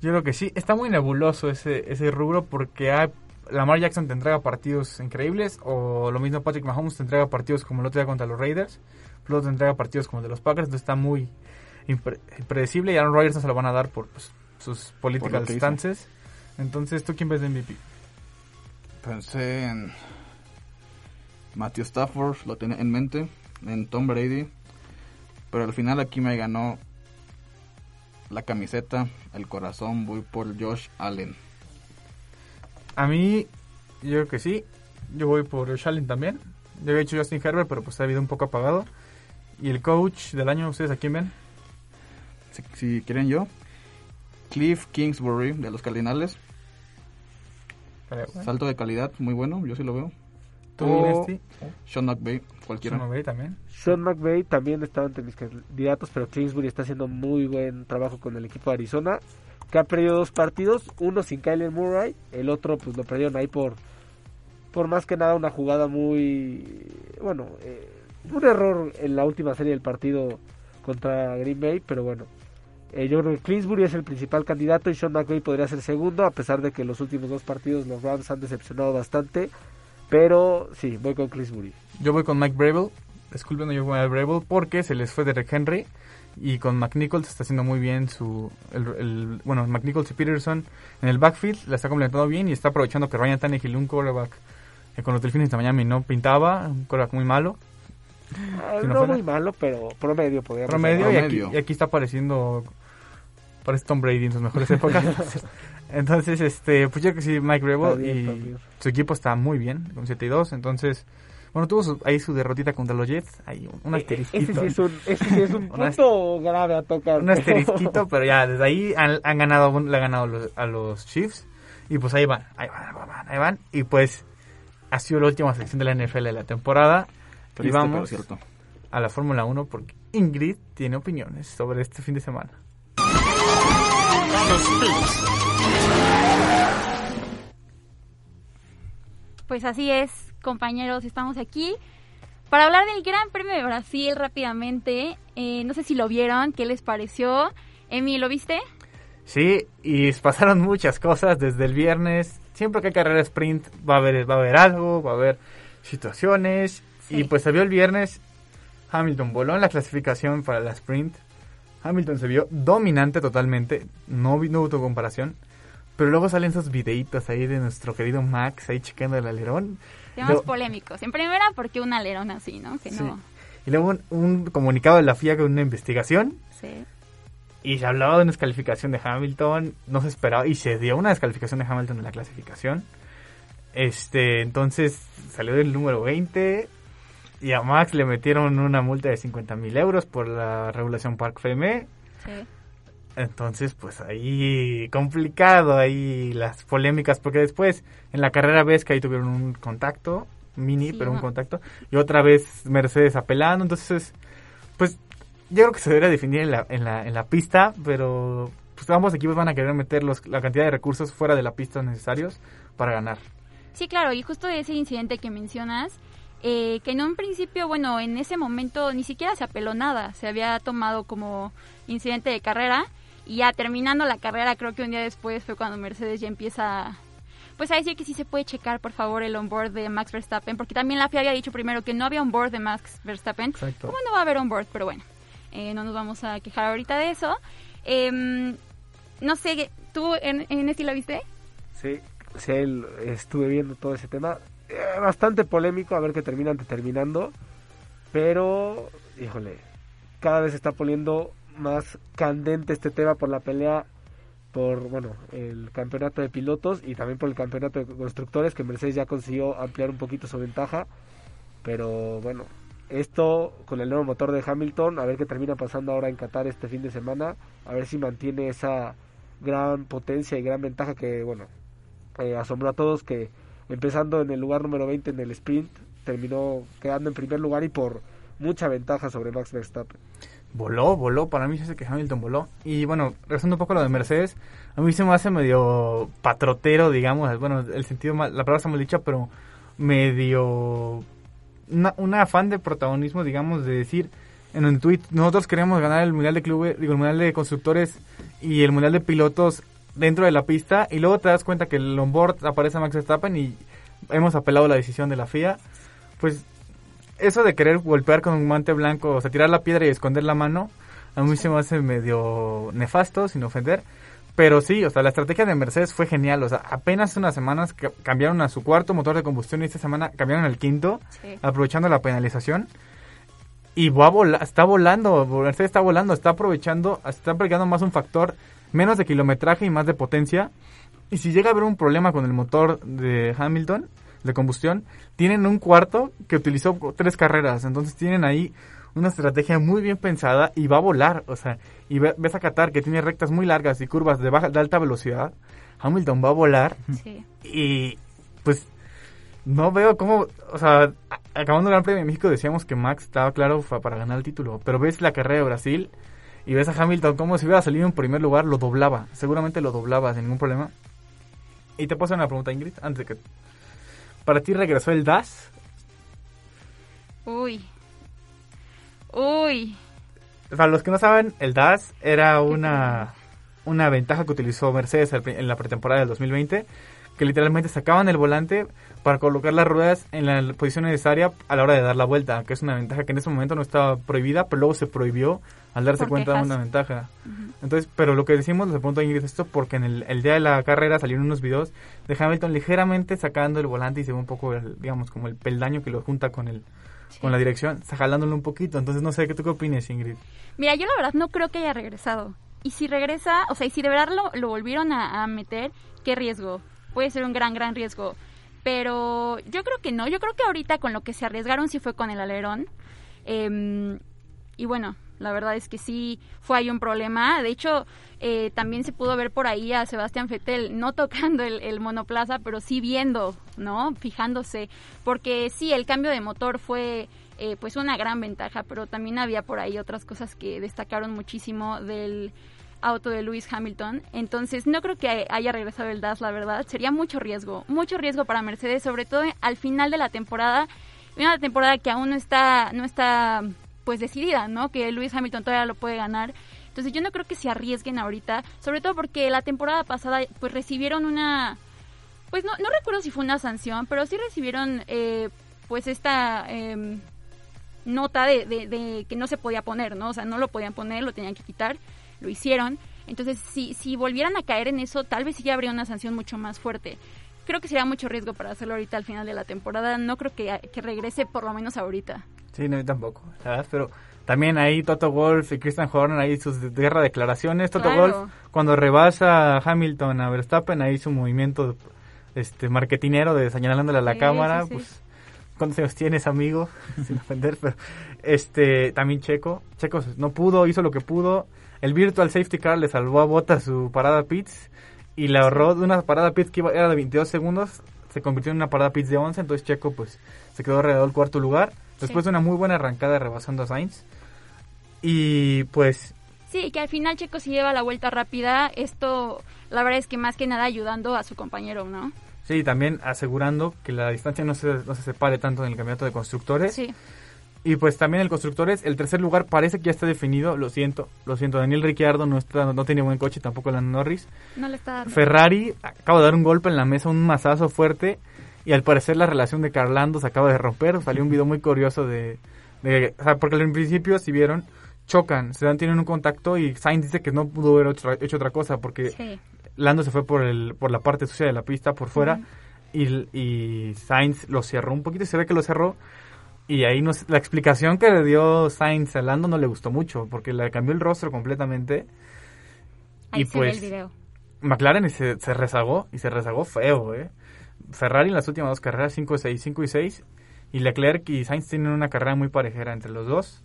Yo creo que sí. Está muy nebuloso ese, ese rubro porque hay, Lamar Jackson te entrega partidos increíbles o lo mismo Patrick Mahomes te entrega partidos como el otro día contra los Raiders. Luego te partidos como de los Packers. Entonces está muy impre- impredecible y Aaron Rodgers no se lo van a dar por pues, sus hizo. stances. Entonces, ¿tú quién ves de MVP? Pensé en Matthew Stafford, lo tenía en mente, en Tom Brady, pero al final aquí me ganó la camiseta, el corazón, voy por Josh Allen. A mí, yo creo que sí. Yo voy por Josh Allen también. Yo había dicho Justin Herbert, pero pues ha habido un poco apagado. Y el coach del año, ¿ustedes a quién ven? Si, si quieren yo. Cliff Kingsbury de los Cardinales. Salto de calidad, muy bueno, yo sí lo veo. ¿Tú? Sean McVay, cualquiera. Sean McVay también. Sean McVay también estaba entre mis candidatos, pero Kingsbury está haciendo muy buen trabajo con el equipo de Arizona, que ha perdido dos partidos, uno sin Kyler Murray, el otro pues lo perdieron ahí por por más que nada una jugada muy bueno, eh, un error en la última serie del partido contra Green Bay, pero bueno, eh, yo creo que Kingsbury es el principal candidato y Sean McVay podría ser segundo, a pesar de que los últimos dos partidos los Rams han decepcionado bastante, pero sí, voy con Kingsbury. Yo voy con Mike Bravel. Disculpen, yo voy con Mike porque se les fue Derek Henry. Y con McNichols está haciendo muy bien su... El, bueno, McNichols y Peterson en el backfield la está completando bien y está aprovechando que Ryan Tannehill, un quarterback que con los Delfines de Miami no pintaba, un quarterback muy malo. Ah, Si no no fuera- muy malo, pero promedio podría promedio y aquí, Promedio. y aquí está apareciendo parece Tom Brady en sus mejores épocas. Entonces este pues yo creo que sí Mike bien, y su equipo está muy bien con 7 y 2 entonces bueno tuvo su- ahí su derrotita contra los Jets ahí un, un E- asterisquito. Ese sí es un, ese sí es un Un ast- punto grave a tocar. un asterisquito pero ya desde ahí han, han ganado le han ganado los- a los Chiefs. Y pues ahí van ahí van, ahí van ahí van y pues ha sido la última sección de la NFL de la temporada Triste, pero vamos cierto. a la Fórmula 1 porque Ingrid tiene opiniones sobre este fin de semana. Pues así es, compañeros, estamos aquí para hablar del Gran Premio de Brasil rápidamente. Eh, no sé si lo vieron, ¿qué les pareció? Emi, ¿lo viste? Sí, y pasaron muchas cosas desde el viernes. Siempre que hay carrera sprint va a haber, va a haber algo, va a haber situaciones. Sí. Y pues se vio el viernes, Hamilton voló en la clasificación para la sprint. Hamilton se vio dominante totalmente, no, no hubo comparación. Pero luego salen esos videitos ahí de nuestro querido Max ahí checando el alerón. Temas Luego- polémicos. En primera, porque un alerón así, ¿no? Que Sí. no. Y luego un, un comunicado de la FIA con una investigación. Sí. Y se hablaba de una descalificación de Hamilton, no se esperaba, y se dio una descalificación de Hamilton en la clasificación. Este, entonces salió del número 20 y a Max le metieron una multa de 50 mil euros por la regulación Park FM. Sí. Entonces, pues ahí complicado, ahí las polémicas, porque después en la carrera ves que ahí tuvieron un contacto, mini, Sí, pero un contacto, y otra vez Mercedes apelando, entonces, pues yo creo que se debería definir en la, en la, en la pista, pero pues ambos equipos van a querer meter los, la cantidad de recursos fuera de la pista necesarios para ganar. Sí, claro, y justo de ese incidente que mencionas, eh, que en un principio, bueno, en ese momento ni siquiera se apeló nada, se había tomado como incidente de carrera y ya terminando la carrera, creo que un día después fue cuando Mercedes ya empieza, pues a decir que sí se puede checar, por favor, el onboard de Max Verstappen, porque también la FIA había dicho primero que no había onboard de Max Verstappen. Exacto. ¿Cómo no va a haber onboard? Pero bueno, eh, no nos vamos a quejar ahorita de eso. Em, no sé, ¿tú en, en este lo viste? Sí, sí, estuve viendo todo ese tema. Eh, bastante polémico, a ver qué terminan determinando. Pero, híjole, cada vez se está poniendo más candente este tema por la pelea por, bueno, el campeonato de pilotos y también por el campeonato de constructores, que Mercedes ya consiguió ampliar un poquito su ventaja. Pero bueno, esto con el nuevo motor de Hamilton, a ver qué termina pasando ahora en Qatar este fin de semana, a ver si mantiene esa gran potencia y gran ventaja que, bueno, eh, asombró a todos que empezando en el lugar número 20 en el sprint, terminó quedando en primer lugar y por mucha ventaja sobre Max Verstappen. Voló, voló, para mí se hace que Hamilton voló. Y bueno, regresando un poco lo de Mercedes, a mí se me hace medio patrotero, digamos, bueno, el sentido, mal- la palabra está mal dicha, pero medio un afán de protagonismo, digamos, de decir en un tweet, nosotros queremos ganar el Mundial de Clubes, digo, el Mundial de Constructores y el Mundial de Pilotos dentro de la pista, y luego te das cuenta que el onboard aparece Max Verstappen y hemos apelado la decisión de la FIA, pues eso de querer golpear con un guante blanco, o sea, tirar la piedra y esconder la mano, a mí se me hace medio nefasto, sin ofender. Pero sí, o sea, la estrategia de Mercedes fue genial. O sea, apenas unas semanas ca- cambiaron a su cuarto motor de combustión y esta semana cambiaron al quinto, Sí. aprovechando la penalización. Y va a vola- está volando, Mercedes está volando, está aprovechando, está aplicando más un factor, menos de kilometraje y más de potencia. Y si llega a haber un problema con el motor de Hamilton, de combustión, tienen un cuarto que utilizó tres carreras. Entonces tienen ahí una estrategia muy bien pensada y va a volar. O sea, y ve- ves a Qatar que tiene rectas muy largas y curvas de, baja, de alta velocidad. Hamilton va a volar Sí. y pues no veo cómo, o sea, a- acabando el Gran Premio de México decíamos que Max estaba claro para ganar el título, pero ves la carrera de Brasil y ves a Hamilton como si hubiera salido en primer lugar, lo doblaba, seguramente lo doblaba sin ningún problema. Y te puedo hacer una pregunta, Ingrid, antes de que... ¿Para ti regresó el DAS? Uy. Uy. Para los que no saben, el DAS era una, una ventaja que utilizó Mercedes en la pretemporada del 2020, que literalmente sacaban el volante para colocar las ruedas en la posición necesaria a la hora de dar la vuelta, que es una ventaja que en ese momento no estaba prohibida, pero luego se prohibió al darse cuenta de una ventaja. Entonces, pero lo que decimos, les pregunto a Ingrid esto, porque en el, el día de la carrera salieron unos videos de Hamilton ligeramente sacando el volante y se ve un poco, el, digamos, como el peldaño que lo junta con el con la dirección, jalándolo un poquito. Entonces, no sé, ¿qué tú qué opinas, Ingrid? Mira, yo la verdad no creo que haya regresado. Y si regresa, o sea, y si de verdad lo, lo volvieron a, a meter, qué riesgo. Puede ser un gran, gran riesgo. Pero yo creo que no. Yo creo que ahorita con lo que se arriesgaron sí fue con el alerón. Em, y bueno, la verdad es que sí fue ahí un problema. De hecho, eh, también se pudo ver por ahí a Sebastián Fettel no tocando el, monoplaza, pero sí viendo, ¿no? Fijándose. Porque sí, el cambio de motor fue eh, pues una gran ventaja, pero también había por ahí otras cosas que destacaron muchísimo del auto de Lewis Hamilton. Entonces, no creo que haya regresado el DAS, la verdad. Sería mucho riesgo, mucho riesgo para Mercedes, sobre todo al final de la temporada. Una temporada que aún no está, no está pues decidida, ¿no? Que Lewis Hamilton todavía lo puede ganar. Entonces, yo no creo que se arriesguen ahorita, sobre todo porque la temporada pasada pues recibieron una pues no, no recuerdo si fue una sanción, pero sí recibieron eh, pues esta em, nota de, de- de que no se podía poner, ¿no? O sea, no lo podían poner, lo tenían que quitar, lo hicieron. Entonces, si, si volvieran a caer en eso, tal vez sí ya habría una sanción mucho más fuerte. Creo que sería mucho riesgo para hacerlo ahorita al final de la temporada. No creo que, que regrese por lo menos ahorita. Sí, no, yo tampoco, la verdad, pero también ahí Toto Wolf y Christian Horner ahí sus guerra de declaraciones. Toto Claro. Wolf, cuando rebasa a Hamilton a Verstappen, ahí su movimiento este marketinero de señalándole a la Sí, cámara, sí, sí. pues ¿cuántos años tienes, amigo? Sin ofender, pero este también Checo, Checo no pudo, hizo lo que pudo. El Virtual Safety Car le salvó a Bota su parada pits y le ahorró de una parada pits que iba, era de 22 segundos, se convirtió en una parada pits de 11, entonces Checo pues se quedó alrededor del cuarto lugar. Después Sí. de una muy buena arrancada rebasando a Sainz. Y pues Sí, que al final Checo se lleva la vuelta rápida. Esto, la verdad es que más que nada ayudando a su compañero, ¿no? sí, también asegurando que la distancia no se, no se separe tanto en el campeonato de constructores. Sí. Y pues también el constructores, el tercer lugar parece que ya está definido, lo siento, lo siento, Daniel Ricciardo no está, no tiene buen coche, tampoco Lando Norris. No le está dando. Ferrari acaba de dar un golpe en la mesa, un mazazo fuerte, y al parecer la relación de Carlando se acaba de romper. Salió un video muy curioso de, de- o sea, porque en principio, si vieron, chocan, se dan, tienen un contacto y Sainz dice que no pudo haber otra- hecho otra cosa porque Sí. Lando se fue por el por la parte sucia de la pista, por fuera, y, y Sainz lo cerró un poquito y se ve que lo cerró. Y ahí nos, la explicación que le dio Sainz a Lando no le gustó mucho, porque le cambió el rostro completamente. Ahí y se pues ve el video. McLaren se, se rezagó, y se rezagó feo, ¿eh? Ferrari en las últimas dos carreras, 5 6, 5 y 6. Y Leclerc y Sainz tienen una carrera muy parejera entre los dos.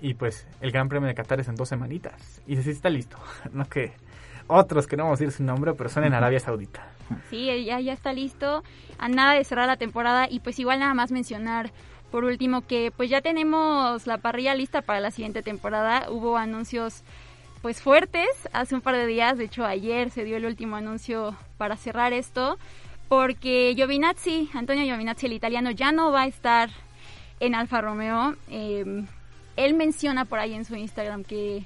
Y pues el Gran Premio de Qatar es en dos semanitas. Y sí está listo. No que otros que no vamos a decir su nombre, pero son en Arabia Saudita. Sí, ya, ya está listo. A nada de cerrar la temporada. Y pues igual nada más mencionar por último que pues ya tenemos la parrilla lista para la siguiente temporada. Hubo anuncios pues fuertes hace un par de días. De hecho ayer se dio el último anuncio para cerrar esto. Porque Giovinazzi, Antonio Giovinazzi, el italiano, ya no va a estar en Alfa Romeo. Eh, él menciona por ahí en su Instagram que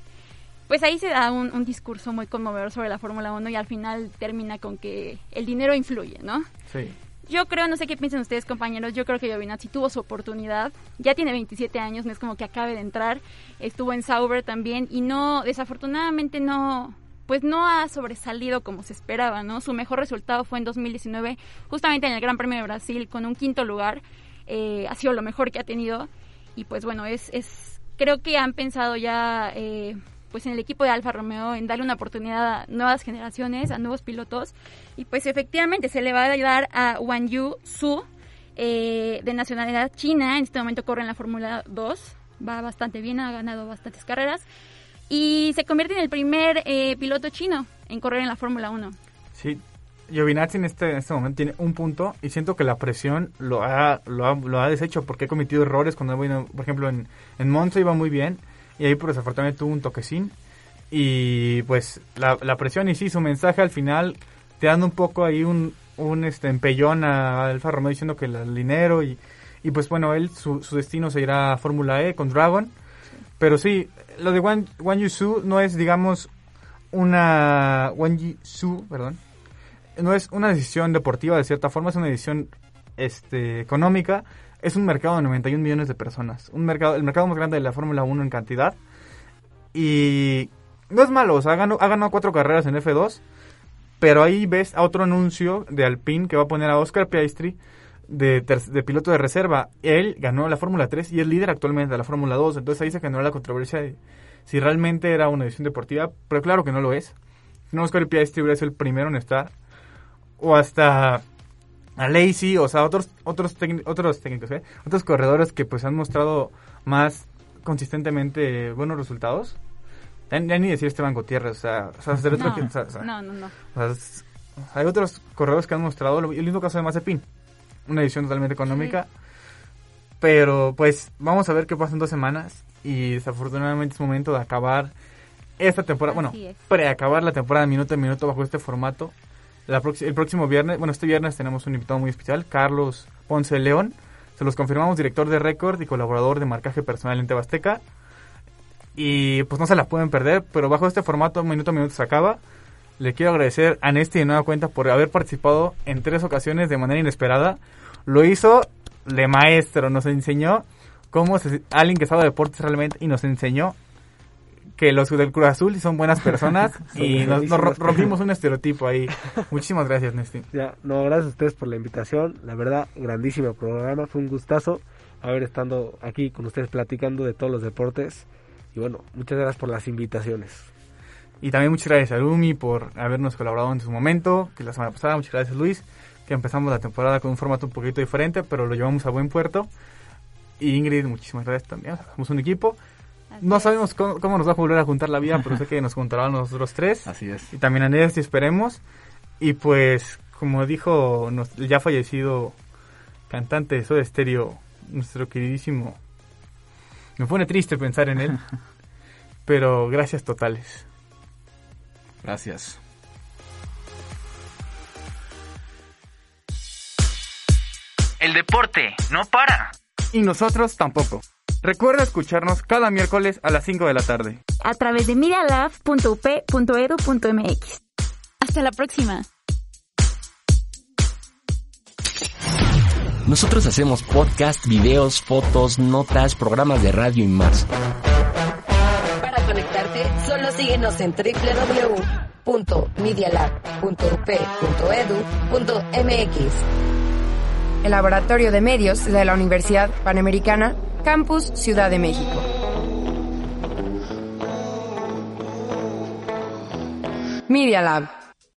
pues ahí se da un, un discurso muy conmovedor sobre la Fórmula 1 y al final termina con que el dinero influye, ¿no? Sí. Yo creo, no sé qué piensan ustedes compañeros, yo creo que Giovinazzi tuvo su oportunidad, ya tiene 27 años, no es como que acabe de entrar, estuvo en Sauber también y no, desafortunadamente no, pues no ha sobresalido como se esperaba, ¿no? Su mejor resultado fue en 2019, justamente en el Gran Premio de Brasil con un quinto lugar, eh, ha sido lo mejor que ha tenido. Y pues bueno, es, es creo que han pensado ya... Eh, pues en el equipo de Alfa Romeo en darle una oportunidad a nuevas generaciones, a nuevos pilotos. Y pues efectivamente se le va a dar a Wang Yu Su, eh, de nacionalidad china. En este momento corre en la Fórmula 2. Va bastante bien, ha ganado bastantes carreras. Y se convierte en el primer eh, piloto chino en correr en la Fórmula 1. Sí, Giovinazzi en este, en este momento tiene un punto y siento que la presión lo ha, lo ha, lo ha deshecho porque ha cometido errores cuando, bueno, por ejemplo, en, en Monza iba muy bien y ahí por desafortunadamente tuvo un toquecín y pues la, presión y sí, su mensaje al final te dando un poco ahí un, un este empellón a Alfa Romeo diciendo que el dinero y, y pues bueno, él su, su destino se irá a Fórmula E con Dragon. Pero sí, lo de Wang, Wang Yusu no es, digamos, una... Wang Yusu, perdón. No es una decisión deportiva de cierta forma, es una decisión este, económica. Es un mercado de 91 millones de personas. Un mercado, el mercado más grande de la Fórmula 1 en cantidad. Y no es malo, o sea, ha ganado, ha ganado cuatro carreras en F2 pero ahí ves a otro anuncio de Alpine que va a poner a Oscar Piastri de, de piloto de reserva. Él ganó la Fórmula 3 y es líder actualmente de la Fórmula 2. Entonces ahí se generó la controversia de si realmente era una edición deportiva. Pero claro que no lo es. No, Oscar Piastri hubiera sido el primero en estar. O hasta a Lacey, o sea, otros otros, otros técnicos, ¿eh? otros corredores que pues han mostrado más consistentemente buenos resultados. Ya, ya ni decir Esteban Gutiérrez, o sea, o sea, No, que- o sea, o sea, no, no, no. o sea, es- hay otros corredores que han mostrado, el mismo caso de Mazepin, una edición totalmente económica, pero pues vamos a ver qué pasa en dos semanas y desafortunadamente es momento de acabar esta temporada, bueno, Así preacabar la temporada minuto a minuto bajo este formato. El próximo viernes, bueno, este viernes tenemos un invitado muy especial, Carlos Ponce León. Se los confirmamos, director de récord y colaborador de marcaje personal en Tebasteca. Y pues no se la pueden perder, pero bajo este formato, minuto a minuto se acaba. Le quiero agradecer a Nesti de nueva cuenta por haber participado en tres ocasiones de manera inesperada. Lo hizo de maestro, nos enseñó cómo se, alguien que sabe de deportes realmente y nos enseñó que los del Cruz Azul son buenas personas Son y nos, nos rompimos un estereotipo ahí. Muchísimas gracias, Nesti. Ya, no, gracias a ustedes por la invitación. La verdad, grandísimo programa. Fue un gustazo haber estado aquí con ustedes platicando de todos los deportes. Y bueno, muchas gracias por las invitaciones. Y también muchas gracias a Lumi por habernos colaborado en su momento, que la semana pasada. Muchas gracias Luis, que empezamos la temporada con un formato un poquito diferente, pero lo llevamos a buen puerto. Y Ingrid, muchísimas gracias también. Somos un equipo. No sabemos cómo, cómo nos va a volver a juntar la vida, pero sé que nos juntará a nosotros tres. Así es. Y también a Nesty, esperemos. Y pues, como dijo nos- el ya fallecido cantante de Soda Stereo, nuestro queridísimo. Me pone triste pensar en él. pero gracias totales. Gracias. El deporte no para. Y nosotros tampoco. Recuerda escucharnos cada miércoles a las 5 de la tarde. A través de medialab.up.edu.mx. Hasta la próxima. Nosotros hacemos podcast, videos, fotos, notas, programas de radio y más. Para conectarte, solo síguenos en www.medialab.up.edu.mx. El Laboratorio de Medios de la Universidad Panamericana, Campus Ciudad de México. Media Lab.